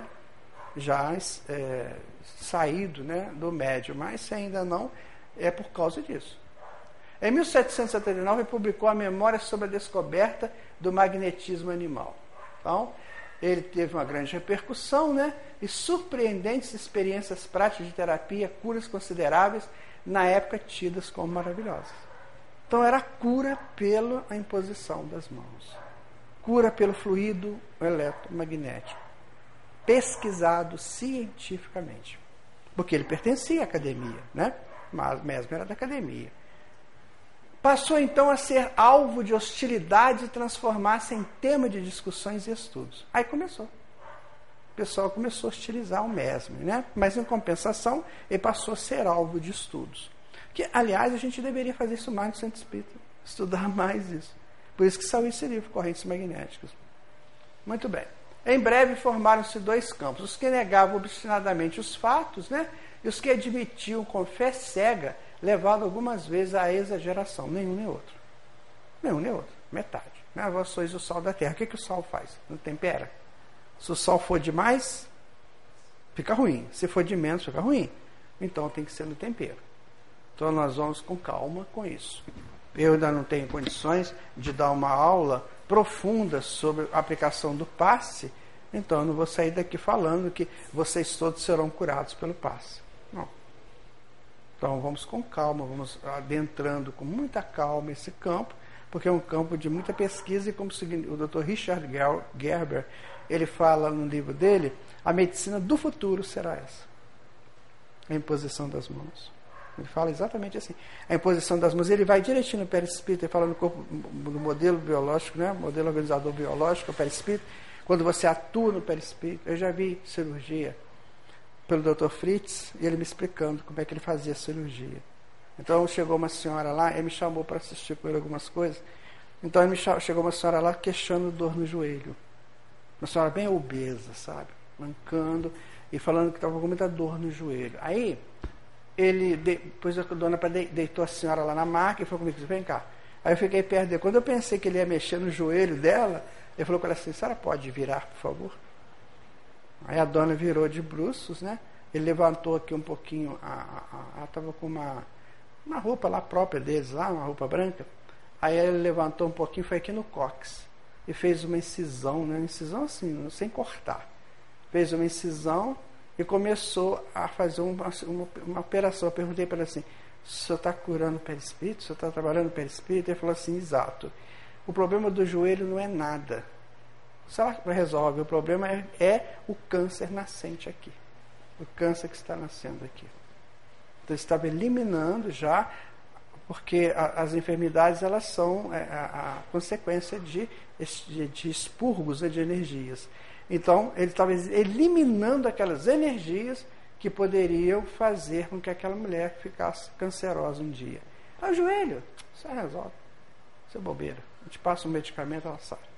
já é, saído né, do médio, mas se ainda não, é por causa disso. Em 1779, publicou a Memória sobre a Descoberta do Magnetismo Animal. Então, ele teve uma grande repercussão, né? E surpreendentes experiências práticas de terapia, curas consideráveis, na época tidas como maravilhosas. Então era cura pela imposição das mãos. Cura pelo fluido eletromagnético. Pesquisado cientificamente. Porque ele pertencia à academia, né? Mas mesmo era da academia passou então a ser alvo de hostilidade e transformar-se em tema de discussões e estudos. Aí começou. O pessoal começou a hostilizar o Mesmer, né? Mas em compensação, ele passou a ser alvo de estudos. Que, aliás, a gente deveria fazer isso mais no Centro Espírita, estudar *laughs* mais isso. Por isso que saiu esse livro, Correntes Magnéticas. Muito bem. Em breve formaram-se dois campos: os que negavam obstinadamente os fatos, né? E os que admitiam com fé cega levado algumas vezes à exageração. Nenhum nem outro. Nenhum nem outro. Metade. Né? Vós sois o sal da terra. O que, que o sal faz? Não tempera. Se o sal for demais, fica ruim. Se for de menos, fica ruim. Então tem que ser no tempero. Então nós vamos com calma com isso. Eu ainda não tenho condições de dar uma aula profunda sobre a aplicação do passe, então eu não vou sair daqui falando que vocês todos serão curados pelo passe. Não. Então vamos com calma, vamos adentrando com muita calma esse campo, porque é um campo de muita pesquisa e como o Dr. Richard Gerber, ele fala no livro dele, a medicina do futuro será essa. A imposição das mãos. Ele fala exatamente assim. A imposição das mãos, ele vai direitinho no perispírito, ele fala no corpo, no modelo biológico, né? modelo organizador biológico, o perispírito. Quando você atua no perispírito, eu já vi cirurgia pelo Dr. Fritz e ele me explicando como é que ele fazia a cirurgia. Então chegou uma senhora lá, ele me chamou para assistir com ele algumas coisas. Então me chegou uma senhora lá queixando dor no joelho. Uma senhora bem obesa, sabe? Mancando e falando que estava com muita dor no joelho. Aí ele depois a dona deitou a senhora lá na maca e falou comigo, vem cá. Aí eu fiquei perto dele. Quando eu pensei que ele ia mexer no joelho dela, ele falou com ela assim, senhora pode virar, por favor? Aí a dona virou de bruços, né? Ele levantou aqui um pouquinho, ela estava com uma, uma roupa lá própria deles, lá, uma roupa branca. Aí ele levantou um pouquinho, foi aqui no cox. E fez uma incisão, né? Incisão assim, sem cortar. Fez uma incisão e começou a fazer uma, uma, uma operação. Eu perguntei para ele assim, o senhor está curando o perispírito? O senhor está trabalhando o perispírito? Ele falou assim, exato. O problema do joelho não é nada. Ela resolve, o problema é, é o câncer nascente aqui. O câncer que está nascendo aqui. Então, estava eliminando já, porque a, as enfermidades elas são é, a, a consequência de, de, de expurgos né, de energias. Então, ele estava eliminando aquelas energias que poderiam fazer com que aquela mulher ficasse cancerosa um dia. É o joelho, isso resolve. Isso é bobeira. A gente passa um medicamento, ela sai.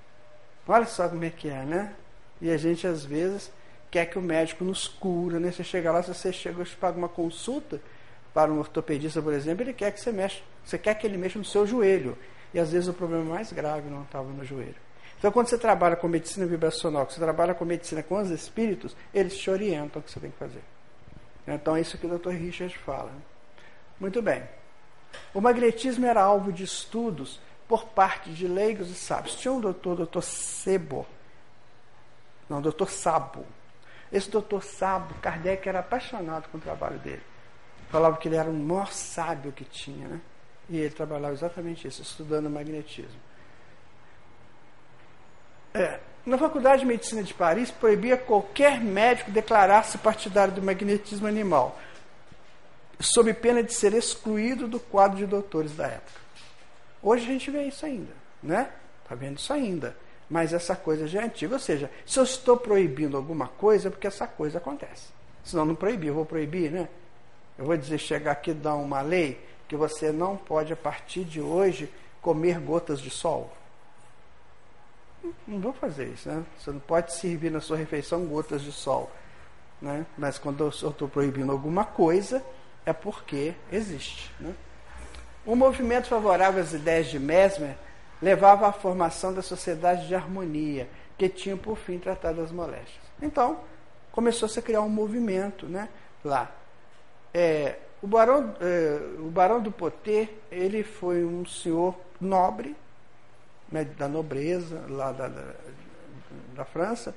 Olha só como é que é, né? E a gente, às vezes, quer que o médico nos cura, né? Você chega lá, se você chega, você paga uma consulta para um ortopedista, por exemplo, ele quer que você mexa, você quer que ele mexa no seu joelho. E às vezes o problema mais grave não estava no joelho. Então, quando você trabalha com medicina vibracional, que você trabalha com medicina com os espíritos, eles te orientam o que você tem que fazer. Então, é isso que o Dr. Richard fala. Muito bem. O magnetismo era alvo de estudos por parte de leigos e sábios. Tinha um doutor, doutor Sebo, não, doutor Sabo. Esse doutor Sabo, Kardec era apaixonado com o trabalho dele. Falava que ele era o maior sábio que tinha, né? E ele trabalhava exatamente isso, estudando magnetismo. É, na Faculdade de Medicina de Paris, proibia qualquer médico declarar-se partidário do magnetismo animal, sob pena de ser excluído do quadro de doutores da época. Hoje a gente vê isso ainda, né? Está vendo isso ainda. Mas essa coisa já é antiga. Ou seja, se eu estou proibindo alguma coisa, é porque essa coisa acontece. Senão não proibir, eu vou proibir, né? Eu vou dizer, chegar aqui e dar uma lei que você não pode, a partir de hoje, comer gotas de sol. Não vou fazer isso, né? Você não pode servir na sua refeição gotas de sol. Né? Mas quando eu estou proibindo alguma coisa, é porque existe. Né? O movimento favorável às ideias de Mesmer levava à formação da sociedade de harmonia, que tinha por fim tratado as moléstias. Então, começou-se a criar um movimento né, lá. É, o, barão, é, o barão do Poté, ele foi um senhor nobre, né, da nobreza lá da, da, da França.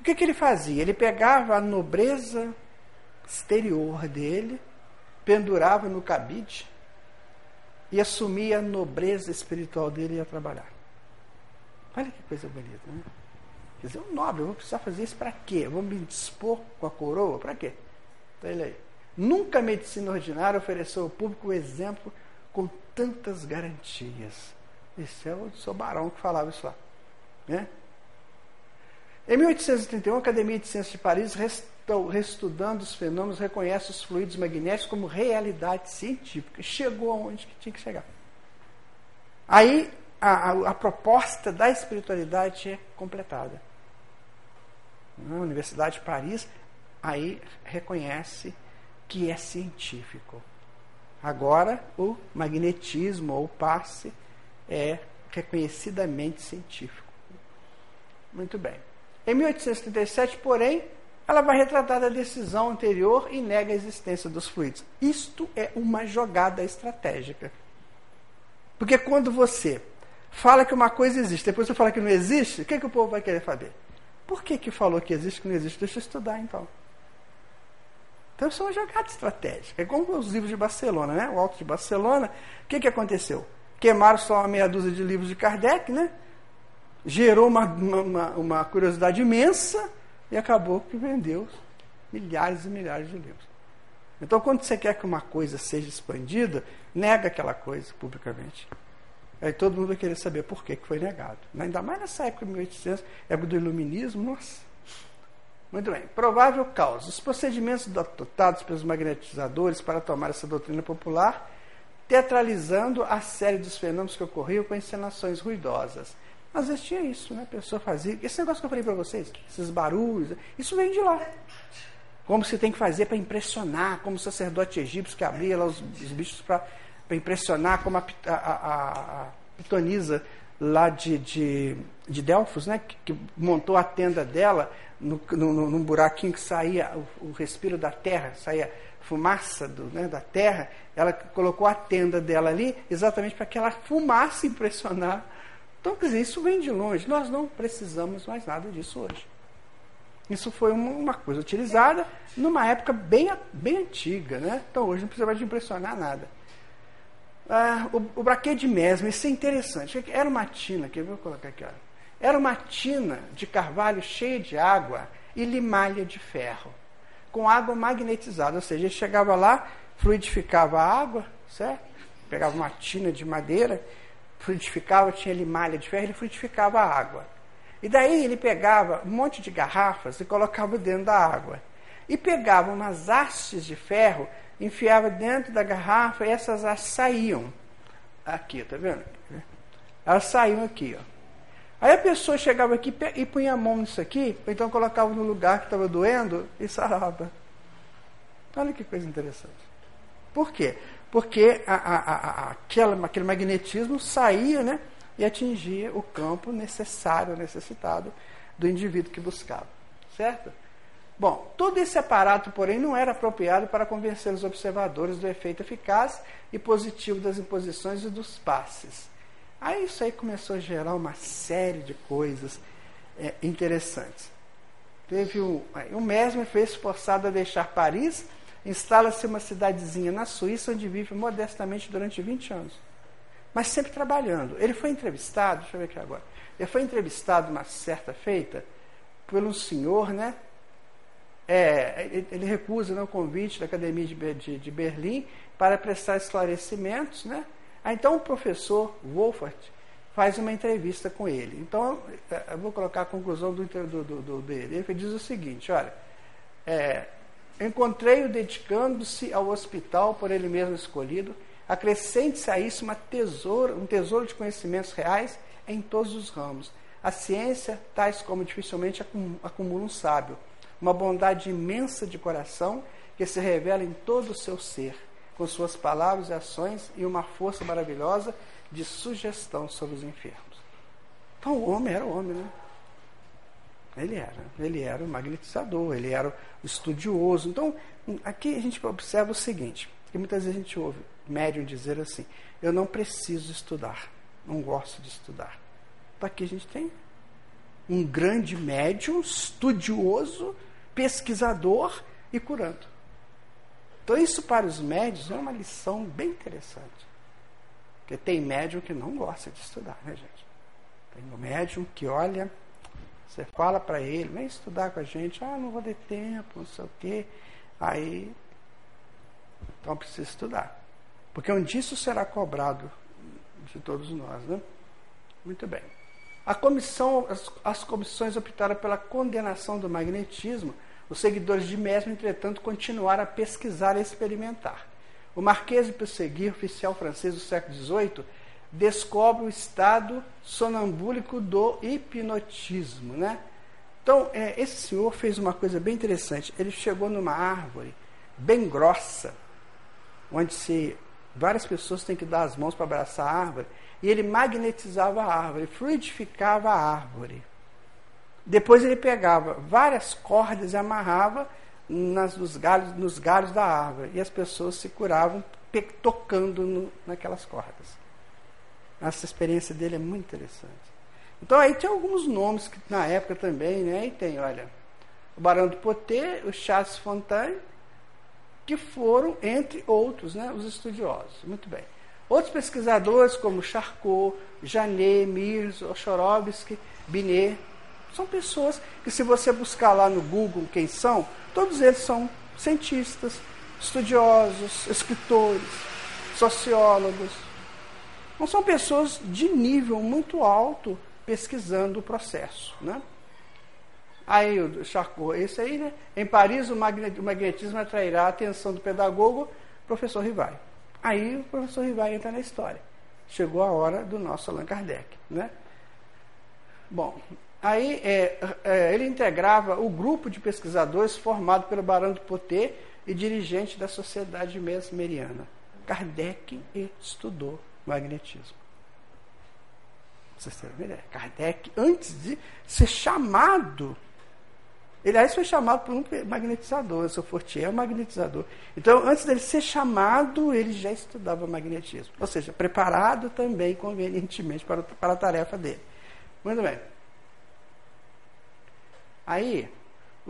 O que, que ele fazia? Ele pegava a nobreza exterior dele, pendurava no cabide e assumia a nobreza espiritual dele e ia trabalhar. Olha que coisa bonita, né? Quer dizer, um nobre, eu vou precisar fazer isso para quê? Eu vou me dispor com a coroa? Para quê? Está ele aí. Nunca a medicina ordinária ofereceu ao público o exemplo com tantas garantias. Esse é o seu barão que falava isso lá. Né? Em 1831, a Academia de Ciências de Paris, reestudando os fenômenos, reconhece os fluidos magnéticos como realidade científica. Chegou aonde que tinha que chegar. Aí a, a, a proposta da espiritualidade é completada. A Universidade de Paris aí reconhece que é científico. Agora o magnetismo ou passe é reconhecidamente científico. Muito bem. Em 1837, porém, ela vai retratar a decisão anterior e nega a existência dos fluidos. Isto é uma jogada estratégica. Porque quando você fala que uma coisa existe, depois você fala que não existe, o que, que o povo vai querer saber? Por que, que falou que existe que não existe? Deixa eu estudar então. Então isso é uma jogada estratégica. É como os livros de Barcelona, né? O Alto de Barcelona. O que, que aconteceu? Queimaram só uma meia dúzia de livros de Kardec, né? Gerou uma, uma, uma curiosidade imensa e acabou que vendeu milhares e milhares de livros. Então, quando você quer que uma coisa seja expandida, nega aquela coisa publicamente. Aí todo mundo vai querer saber por que, foi negado. Ainda mais nessa época de 1800, época do iluminismo, nossa. Muito bem. Provável causa. Os procedimentos adotados pelos magnetizadores para tomar essa doutrina popular teatralizando a série dos fenômenos que ocorriam com encenações ruidosas. Às vezes tinha isso, né? A pessoa fazia. Esse negócio que eu falei para vocês, esses barulhos, isso vem de lá. Como se tem que fazer para impressionar, como o sacerdote egípcio que abria lá os, os bichos para impressionar, como a, a, a, a pitonisa lá de, de, de Delfos, né? Que, que, montou a tenda dela no, no, num buraquinho que saía o, o respiro da terra, saía fumaça do, né, da terra, ela colocou a tenda dela ali exatamente para que ela fumaça impressionar. Então, quer dizer, isso vem de longe. Nós não precisamos mais nada disso hoje. Isso foi uma, uma coisa utilizada numa época bem, bem antiga. Né? Então, hoje não precisa mais de impressionar nada. Ah, o, o braquê de mesmo, isso é interessante. Era uma tina, que eu vou colocar aqui, olha. era uma tina de carvalho cheia de água e limalha de ferro, com água magnetizada, ou seja, ele chegava lá, fluidificava a água, certo? Pegava uma tina de madeira, fluidificava, tinha limalha de ferro, ele fluidificava a água. E daí ele pegava um monte de garrafas e colocava dentro da água. E pegava umas hastes de ferro, enfiava dentro da garrafa e essas hastes saíam. Aqui, tá vendo? Elas saíam aqui, ó. Aí a pessoa chegava aqui e punha a mão nisso aqui, ou então colocava no lugar que estava doendo e sarava. Olha que coisa interessante. Por quê? Porque a, a, a, aquela, aquele magnetismo saía né, e atingia o campo necessário, necessitado do indivíduo que buscava. Certo? Bom, todo esse aparato, porém, não era apropriado para convencer os observadores do efeito eficaz e positivo das imposições e dos passes. Aí isso aí começou a gerar uma série de coisas é, interessantes. Teve um, o Mesmer foi forçado a deixar Paris, instala-se uma cidadezinha na Suíça, onde vive modestamente durante 20 anos. Mas sempre trabalhando. Ele foi entrevistado, deixa eu ver aqui agora. Ele foi entrevistado uma certa feita por um senhor, né? É, ele recusa né, o convite da Academia de, de, de Berlim para prestar esclarecimentos, né? Aí, então o professor Wolfert faz uma entrevista com ele. Então, eu vou colocar a conclusão do, do, do dele. Ele diz o seguinte: olha, é, encontrei-o dedicando-se ao hospital por ele mesmo escolhido. Acrescente-se a isso uma tesouro, um tesouro de conhecimentos reais em todos os ramos. A ciência, tais como dificilmente acumula um sábio, uma bondade imensa de coração que se revela em todo o seu ser com suas palavras e ações e uma força maravilhosa de sugestão sobre os enfermos. Então o homem era o homem, né? Ele era. Ele era o magnetizador, ele era o estudioso. Então, aqui a gente observa o seguinte, que muitas vezes a gente ouve médium dizer assim, eu não preciso estudar, não gosto de estudar. Então aqui a gente tem um grande médium, estudioso, pesquisador e curando. Então, isso para os médios é uma lição bem interessante. Porque tem médium que não gosta de estudar, né, gente? Tem um médium que olha, você fala para ele, vem estudar com a gente, ah, não vou ter tempo, não sei o quê. Aí, então precisa estudar. Porque um disso será cobrado de todos nós, né? Muito bem. A comissão, as, as comissões optaram pela condenação do magnetismo os seguidores de Mesmer, entretanto, continuaram a pesquisar e experimentar. O Marquês de Pesseguir, oficial francês do século XVIII, descobre o estado sonambúlico do hipnotismo. Né? Então, é, esse senhor fez uma coisa bem interessante. Ele chegou numa árvore bem grossa, onde se, várias pessoas têm que dar as mãos para abraçar a árvore, e ele magnetizava a árvore, fluidificava a árvore. Depois ele pegava várias cordas e amarrava nas, nos, galhos, nos galhos da árvore. E as pessoas se curavam tocando no, naquelas cordas. Essa experiência dele é muito interessante. Então aí tem alguns nomes que na época também, né? E tem, olha, o Barão do Poté, o Charles Fontaine, que foram, entre outros, né, os estudiosos. Muito bem. Outros pesquisadores, como Charcot, Janet, Mirz, Ochorovsky, Binet, são pessoas que, se você buscar lá no Google quem são, todos eles são cientistas, estudiosos, escritores, sociólogos. Não são pessoas de nível muito alto pesquisando o processo. Né? Aí o Charcot, esse aí, né? Em Paris, o magnetismo atrairá a atenção do pedagogo, professor Rivai. Aí o professor Rivai entra na história. Chegou a hora do nosso Allan Kardec. Né? Bom, Aí é, é, ele integrava o grupo de pesquisadores formado pelo Barão de Poté e dirigente da Sociedade Mesmeriana. Kardec estudou magnetismo. Vocês uma ideia? Kardec, antes de ser chamado, ele aí foi chamado por um magnetizador, seu Fortier é um magnetizador. Então, antes dele ser chamado, ele já estudava magnetismo. Ou seja, preparado também convenientemente para, para a tarefa dele. Muito bem. Aí,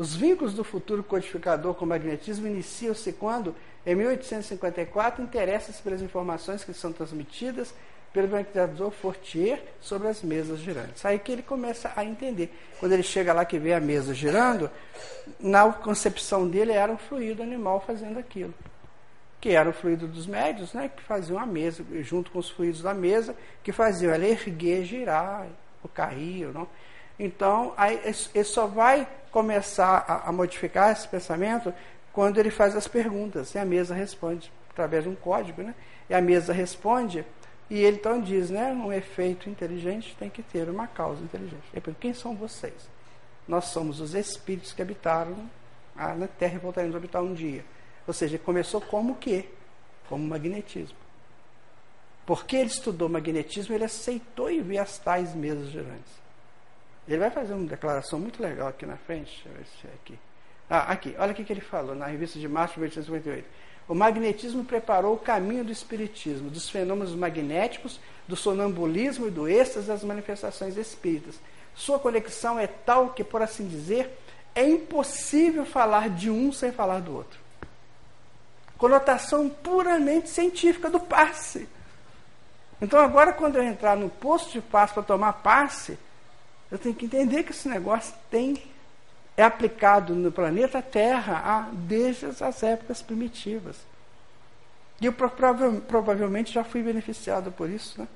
os vínculos do futuro codificador com o magnetismo iniciam-se quando, em 1854, interessa-se pelas informações que são transmitidas pelo magnetizador Fortier sobre as mesas girantes. Aí que ele começa a entender. Quando ele chega lá que vê a mesa girando, na concepção dele era um fluido animal fazendo aquilo. Que era o fluido dos médios, né, que faziam a mesa, junto com os fluidos da mesa, que faziam ela erguer, girar, cair, ou não. Então, aí, ele só vai começar a, a modificar esse pensamento quando ele faz as perguntas. E a mesa responde através de um código, né? E a mesa responde e ele então diz, né, um efeito inteligente tem que ter uma causa inteligente. Ele quem são vocês? Nós somos os espíritos que habitaram na Terra e voltaremos a habitar um dia. Ou seja, começou como o quê? Como magnetismo. Porque ele estudou magnetismo, ele aceitou e viu as tais mesas girantes. Ele vai fazer uma declaração muito legal aqui na frente. Deixa eu ver se é aqui. Ah, aqui, olha o que ele falou na revista de março de 1858. O magnetismo preparou o caminho do espiritismo, dos fenômenos magnéticos, do sonambulismo e do êxtase das manifestações espíritas. Sua conexão é tal que, por assim dizer, é impossível falar de um sem falar do outro. Conotação puramente científica do passe. Então, agora, quando eu entrar no posto de passe para tomar passe, eu tenho que entender que esse negócio tem é aplicado no planeta Terra desde as épocas primitivas. E eu prova provavelmente já fui beneficiado por isso, né?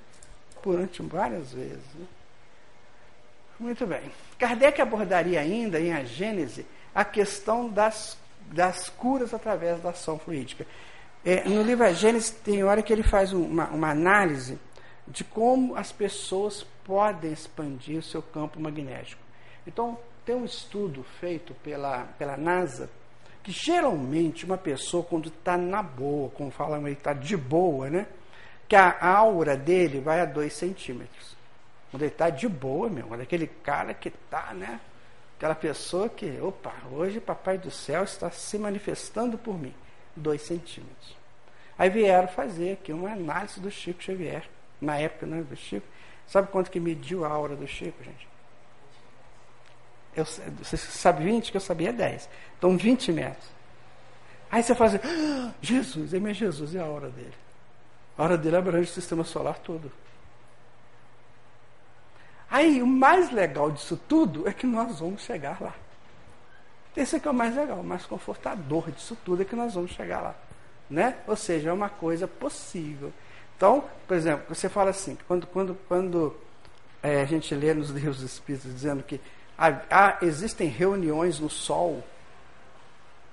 Durante várias vezes. Né? Muito bem. Kardec abordaria ainda em A Gênese a questão das, das curas através da ação fluídica. É, no livro A Gênese tem hora que ele faz uma, uma análise de como as pessoas podem expandir o seu campo magnético. Então, tem um estudo feito pela, pela NASA que geralmente uma pessoa, quando está na boa, como falam ele está de boa, né? Que a aura dele vai a 2 centímetros. Quando ele está de boa, meu, quando aquele cara que está, né? Aquela pessoa que, opa, hoje Papai do Céu está se manifestando por mim. 2 centímetros. Aí vieram fazer aqui uma análise do Chico Xavier, na época né, do Chico. Sabe quanto que mediu a aura do Chico, gente? Eu, você sabe 20, que eu sabia 10. Então 20 metros. Aí você fala assim, ah, Jesus, é meu Jesus, é a hora dele. A hora dele abrange o sistema solar todo. Aí o mais legal disso tudo é que nós vamos chegar lá. Esse aqui é o mais legal, o mais confortador disso tudo é que nós vamos chegar lá. Né? Ou seja, é uma coisa possível. Então, por exemplo, você fala assim, quando, quando, quando é, a gente lê nos livros espíritos dizendo que há, existem reuniões no sol.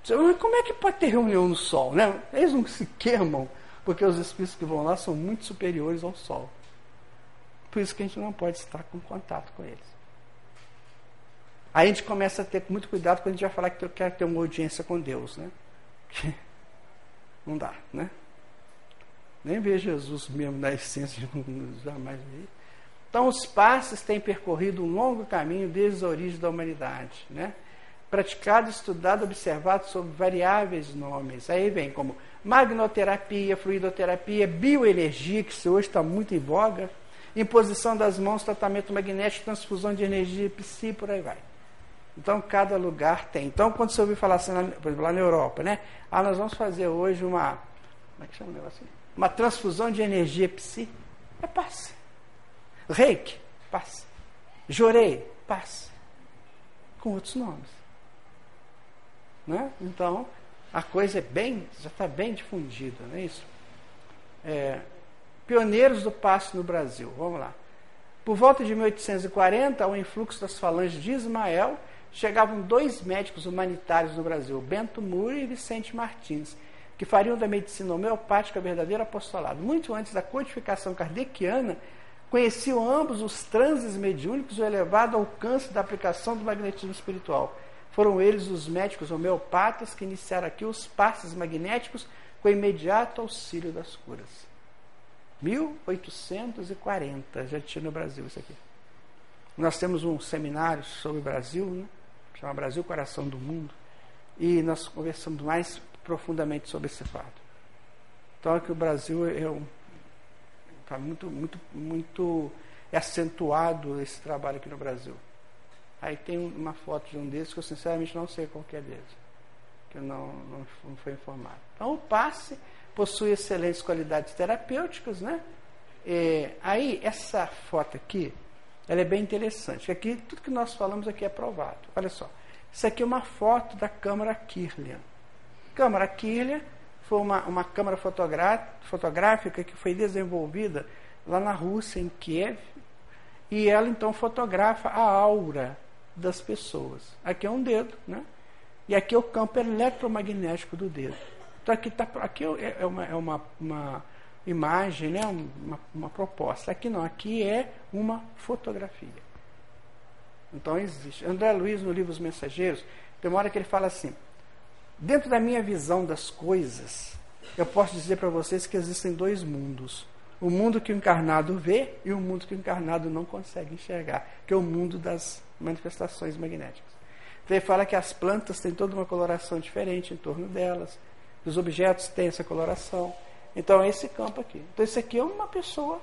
Como é que pode ter reunião no sol? Né? Eles não se queimam, porque os espíritos que vão lá são muito superiores ao sol. Por isso que a gente não pode estar com contato com eles. Aí a gente começa a ter muito cuidado quando a gente vai falar que quer ter uma audiência com Deus, né? *laughs* Não dá, né? Nem ver Jesus mesmo na essência, *laughs* jamais vi. Então, os passes têm percorrido um longo caminho desde a origem da humanidade, né? praticado, estudado, observado sob variáveis nomes. Aí vem como magnoterapia, fluidoterapia, bioenergia, que hoje está muito em voga, imposição das mãos, tratamento magnético, transfusão de energia, psi, por aí vai. Então, cada lugar tem. Então, quando você ouvir falar assim, por exemplo, lá na Europa, né? Ah, nós vamos fazer hoje uma. Como é que chama o negócio? Uma transfusão de energia psi. É passe. Reiki, paz. Jorei, paz. Com outros nomes. Né? Então, a coisa é bem, já está bem difundida, não é isso? É, pioneiros do passe no Brasil, vamos lá. Por volta de 1840, ao influxo das falanges de Ismael, chegavam dois médicos humanitários no Brasil, Bento Muri e Vicente Martins, que fariam da medicina homeopática verdadeiro apostolado. Muito antes da codificação kardeciana, Conheciam ambos os transes mediúnicos e o elevado alcance da aplicação do magnetismo espiritual. Foram eles os médicos homeopatas que iniciaram aqui os passes magnéticos com imediato auxílio das curas. 1840, já tinha no Brasil isso aqui. Nós temos um seminário sobre o Brasil, né? chama Brasil Coração do Mundo, e nós conversamos mais profundamente sobre esse fato. Então, é que o Brasil é Está muito, muito, muito acentuado esse trabalho aqui no Brasil. Aí tem uma foto de um desses que eu sinceramente não sei qual é deles, que eu não, não, não foi informado. Então o passe possui excelentes qualidades terapêuticas, né? é, aí, essa foto aqui, ela é bem interessante. Aqui, tudo que nós falamos aqui é provado. Olha só. Isso aqui é uma foto da câmara Kirlian. Câmara Kirlian foi uma, uma câmara fotográfica que foi desenvolvida lá na Rússia, em Kiev, e ela então fotografa a aura das pessoas. Aqui é um dedo, né? E aqui é o campo eletromagnético do dedo. Então aqui, tá, aqui é, é uma, é uma, uma imagem, né? Uma, uma proposta. Aqui não, aqui é uma fotografia. Então existe. André Luiz, no livro Os Mensageiros, tem uma hora que ele fala assim: dentro da minha visão das coisas, eu posso dizer para vocês que existem dois mundos. O mundo que o encarnado vê e o mundo que o encarnado não consegue enxergar, que é o mundo das manifestações magnéticas. Então ele fala que as plantas têm toda uma coloração diferente em torno delas, os objetos têm essa coloração. Então é esse campo aqui. Então isso aqui é uma pessoa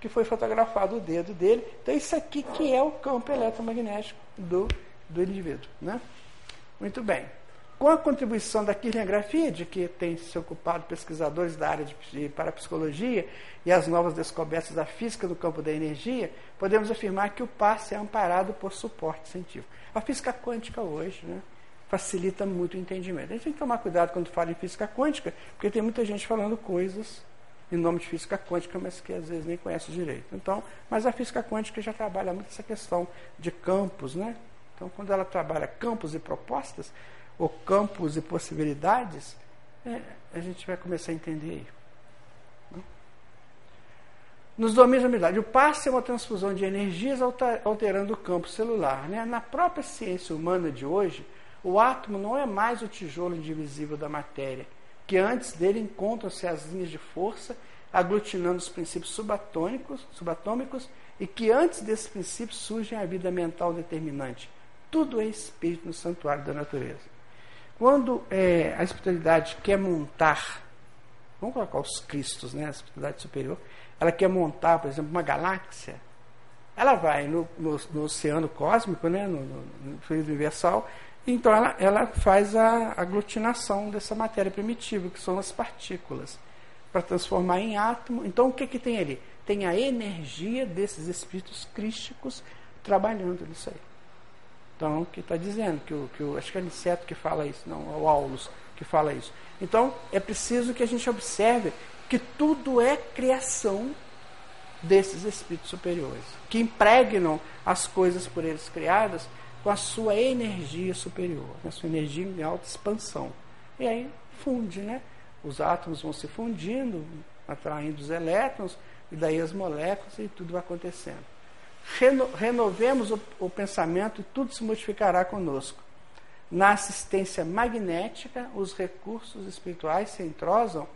que foi fotografado o dedo dele. Então isso aqui que é o campo eletromagnético do, do indivíduo. Né? Muito bem. Com a contribuição da quirligrafia, de que tem se ocupado pesquisadores da área de, de parapsicologia e as novas descobertas da física do campo da energia, podemos afirmar que o passe é amparado por suporte científico. A física quântica hoje né, facilita muito o entendimento. A gente tem que tomar cuidado quando fala em física quântica, porque tem muita gente falando coisas em nome de física quântica, mas que às vezes nem conhece direito. Então, mas a física quântica já trabalha muito essa questão de campos, né? Então, quando ela trabalha campos e propostas, ou campos e possibilidades, é, a gente vai começar a entender aí. Nos domínios da umidade, o passe é uma transfusão de energias alterando o campo celular. Né? Na própria ciência humana de hoje, o átomo não é mais o tijolo indivisível da matéria, que antes dele encontram-se as linhas de força aglutinando os princípios subatômicos, subatômicos e que antes desses princípios surge a vida mental determinante. Tudo é espírito no santuário da natureza. Quando é, a espiritualidade quer montar, vamos colocar os cristos, né, a espiritualidade superior, ela quer montar, por exemplo, uma galáxia, ela vai no, no, no oceano cósmico, né, no, no fluido universal, então ela, ela faz a aglutinação dessa matéria primitiva, que são as partículas, para transformar em átomo. Então o que, que tem ali? Tem a energia desses espíritos crísticos trabalhando nisso aí. Então, que está dizendo, que o, que o, acho que é Aniceto que fala isso, não, é o Aulus que fala isso. Então, é preciso que a gente observe que tudo é criação desses espíritos superiores, que impregnam as coisas por eles criadas com a sua energia superior, a sua energia em alta expansão. E aí funde, né? Os átomos vão se fundindo, atraindo os elétrons, e daí as moléculas e tudo vai acontecendo reno, renovemos o, o pensamento e tudo se modificará conosco. Na assistência magnética, os recursos espirituais se entrosam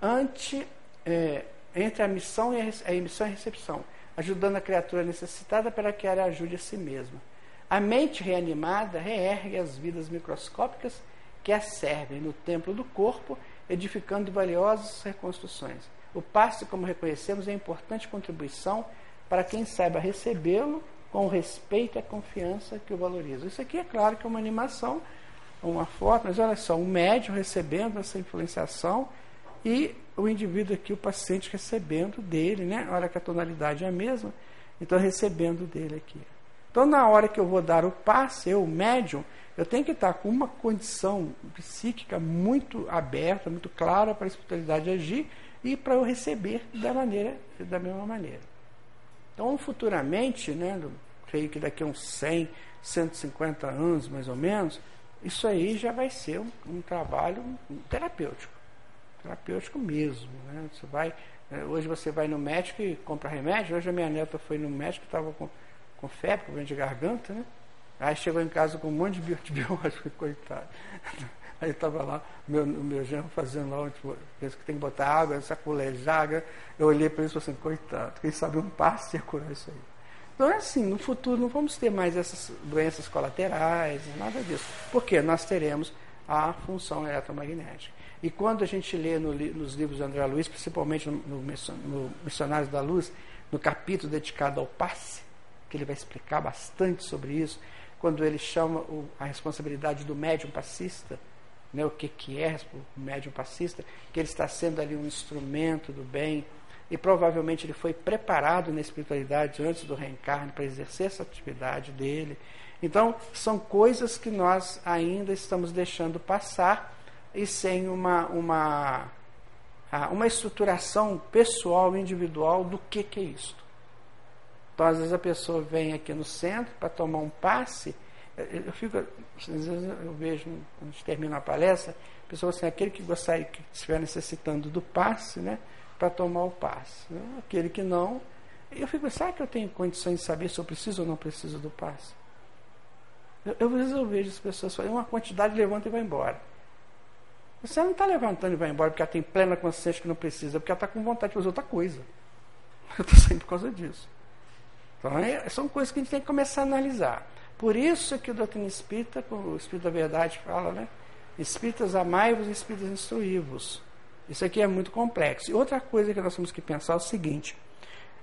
ante, é, entre a missão e a, a emissão e a recepção, ajudando a criatura necessitada para que ela ajude a si mesma. A mente reanimada reergue as vidas microscópicas que a servem no templo do corpo, edificando valiosas reconstruções. O passe, como reconhecemos, é importante contribuição para quem saiba recebê-lo com respeito e a confiança que o valoriza. Isso aqui é claro que é uma animação, uma foto, mas olha só, o médium recebendo essa influenciação e o indivíduo aqui, o paciente, recebendo dele, né? Olha que a tonalidade é a mesma, então recebendo dele aqui. Então, na hora que eu vou dar o passe, eu, o médium, eu tenho que estar com uma condição psíquica muito aberta, muito clara para a espiritualidade agir e para eu receber da maneira, da mesma maneira. Então, futuramente, né, creio que daqui a uns 100, 150 anos mais ou menos, isso aí já vai ser um, um trabalho terapêutico. Terapêutico mesmo. Né? Você vai, é, hoje você vai no médico e compra remédio. Hoje a minha neta foi no médico, estava com, com febre, com de garganta, né? Aí chegou em casa com um monte de antibiótico, *laughs* coitado. Aí estava lá, meu, meu genro fazendo lá, tipo, penso que tem que botar água, sacolejar. Eu olhei para isso e falei assim, coitado, quem sabe um passe ia curar isso aí. Então é assim, no futuro não vamos ter mais essas doenças colaterais, nada disso. Porque nós teremos a função eletromagnética. E quando a gente lê no, nos livros de André Luiz, principalmente no, no Missionários da Luz, no capítulo dedicado ao passe, que ele vai explicar bastante sobre isso, quando ele chama o, a responsabilidade do médium passista, né, o que, que é o médium passista, que ele está sendo ali um instrumento do bem e provavelmente ele foi preparado na espiritualidade antes do reencarne para exercer essa atividade dele. Então, são coisas que nós ainda estamos deixando passar e sem uma, uma, uma estruturação pessoal, individual do que, que é isto. Então, às vezes a pessoa vem aqui no centro para tomar um passe. Eu, fico, eu vejo, quando termina a palestra, a pessoa assim, aquele que gostaria, que estiver necessitando do passe, né, para tomar o passe. Né? Aquele que não, eu fico, será que eu tenho condições de saber se eu preciso ou não preciso do passe? Eu, eu, eu vejo as pessoas fazendo uma quantidade, levanta e vai embora. Você não está levantando e vai embora porque ela tem plena consciência que não precisa, porque ela está com vontade de fazer outra coisa. *laughs* Eu estou saindo por causa disso. Então, é, são coisas que a gente tem que começar a analisar. Por isso que o doutrina espírita, o Espírito da Verdade fala, né? Espíritas amai-vos e espíritas instruí-vos. Isso aqui é muito complexo. E outra coisa que nós temos que pensar é o seguinte: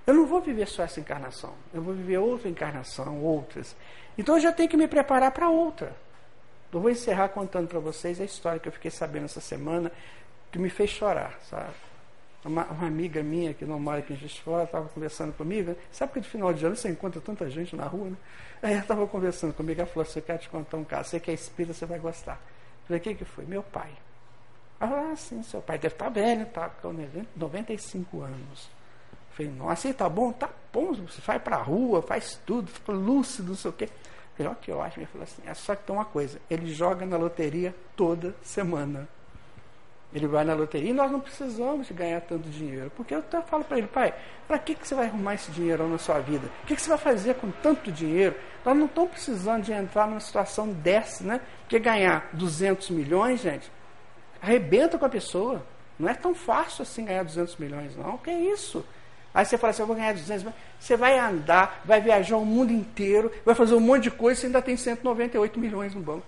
eu não vou viver só essa encarnação, eu vou viver outra encarnação, outras. Então eu já tenho que me preparar para outra. Eu vou encerrar contando para vocês a história que eu fiquei sabendo essa semana, que me fez chorar, sabe? Uma, uma, amiga minha que não mora aqui em Juiz de Fora estava conversando comigo. Né? Sabe que de final de ano você encontra tanta gente na rua, né? Aí ela estava conversando comigo, ela falou: Você quer te contar um caso? Você que é espírita, você vai gostar. Eu falei: O que, que foi? Meu pai. Ah, sim, seu pai deve estar tá velho, tá com 95 anos. Eu falei: Nossa, e tá bom? Tá bom, você vai para a rua, faz tudo, fica lúcido, não sei o quê. Eu Ó, que ótimo. Ele falou assim: É só que tem uma coisa: ele joga na loteria toda semana. Ele vai na loteria e nós não precisamos ganhar tanto dinheiro. Porque eu até falo para ele, pai, para que, que você vai arrumar esse dinheiro na sua vida? O que, que você vai fazer com tanto dinheiro? Nós não estamos precisando de entrar numa situação dessa, né? Porque ganhar 200 milhões, gente, arrebenta com a pessoa. Não é tão fácil assim ganhar 200 milhões, não. O que é isso? Aí você fala assim, eu vou ganhar 200 milhões. Você vai andar, vai viajar o mundo inteiro, vai fazer um monte de coisa e ainda tem 198 milhões no banco.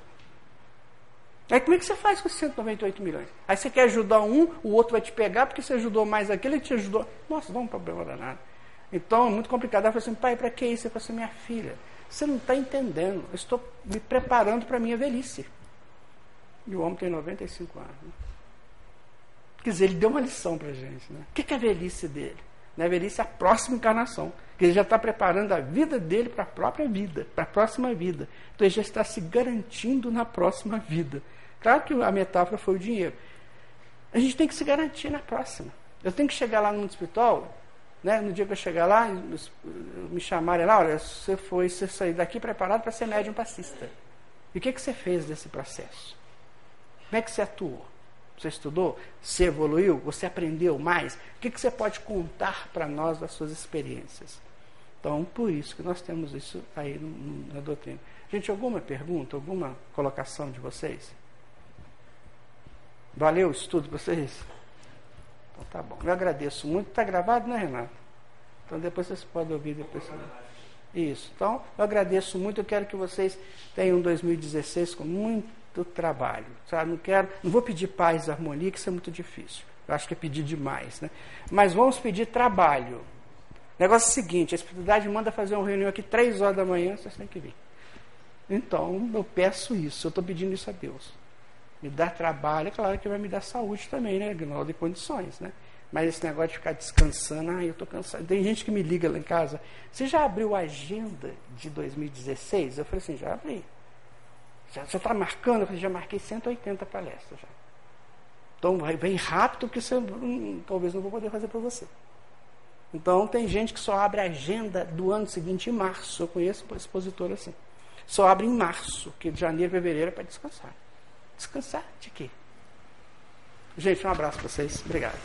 Aí como é que você faz com 198 milhões? Aí você quer ajudar um, o outro vai te pegar porque você ajudou mais aquele, ele te ajudou. Nossa, dá um problema danado. Então é muito complicado. Ela falou assim, pai, para que isso? Eu falei assim, minha filha, você não está entendendo. Eu estou me preparando para a minha velhice. E o homem tem 95 anos. Né? Quer dizer, ele deu uma lição para a gente. Né? O que é a velhice dele? Na velhice é a próxima encarnação. Ele já está preparando a vida dele para a própria vida, para a próxima vida. Então ele já está se garantindo na próxima vida. Claro que a metáfora foi o dinheiro. A gente tem que se garantir na próxima. Eu tenho que chegar lá no hospital, né, no dia que eu chegar lá, me chamarem lá, olha, você foi, você saiu daqui preparado para ser médium passista. E o que, que você fez desse processo? Como é que você atuou? Você estudou? Você evoluiu? Você aprendeu mais? O que, que você pode contar para nós das suas experiências? Então, por isso que nós temos isso aí na doutrina. Gente, alguma pergunta, alguma colocação de vocês? Valeu o estudo para vocês? Então tá bom. Eu agradeço muito. Está gravado, né, Renato? Então depois vocês podem ouvir depois. Isso. Então, eu agradeço muito. Eu quero que vocês tenham um 2016 com muito trabalho. Sabe? Não quero, não vou pedir paz e harmonia, que isso é muito difícil. Eu acho que é pedir demais, né? Mas vamos pedir trabalho. Negócio é o seguinte, a espiritualidade manda fazer uma reunião aqui três horas da manhã, vocês têm que vir. Então, eu peço isso, eu estou pedindo isso a Deus me dá trabalho, é claro que vai me dar saúde também, né? Grau de condições, né? Mas esse negócio de ficar descansando, ah, eu estou cansado. Tem gente que me liga lá em casa, você já abriu a agenda de 2016? Eu falei assim, já abri. Já está marcando? Eu falei, já marquei 180 palestras já. Então vai bem rápido que você hum, talvez não vou poder fazer para você. Então tem gente que só abre a agenda do ano seguinte em março. Eu conheço expositor assim. Só abre em março, que de janeiro, fevereiro é para descansar. Descansar de quê? Gente, um abraço para vocês. Obrigado.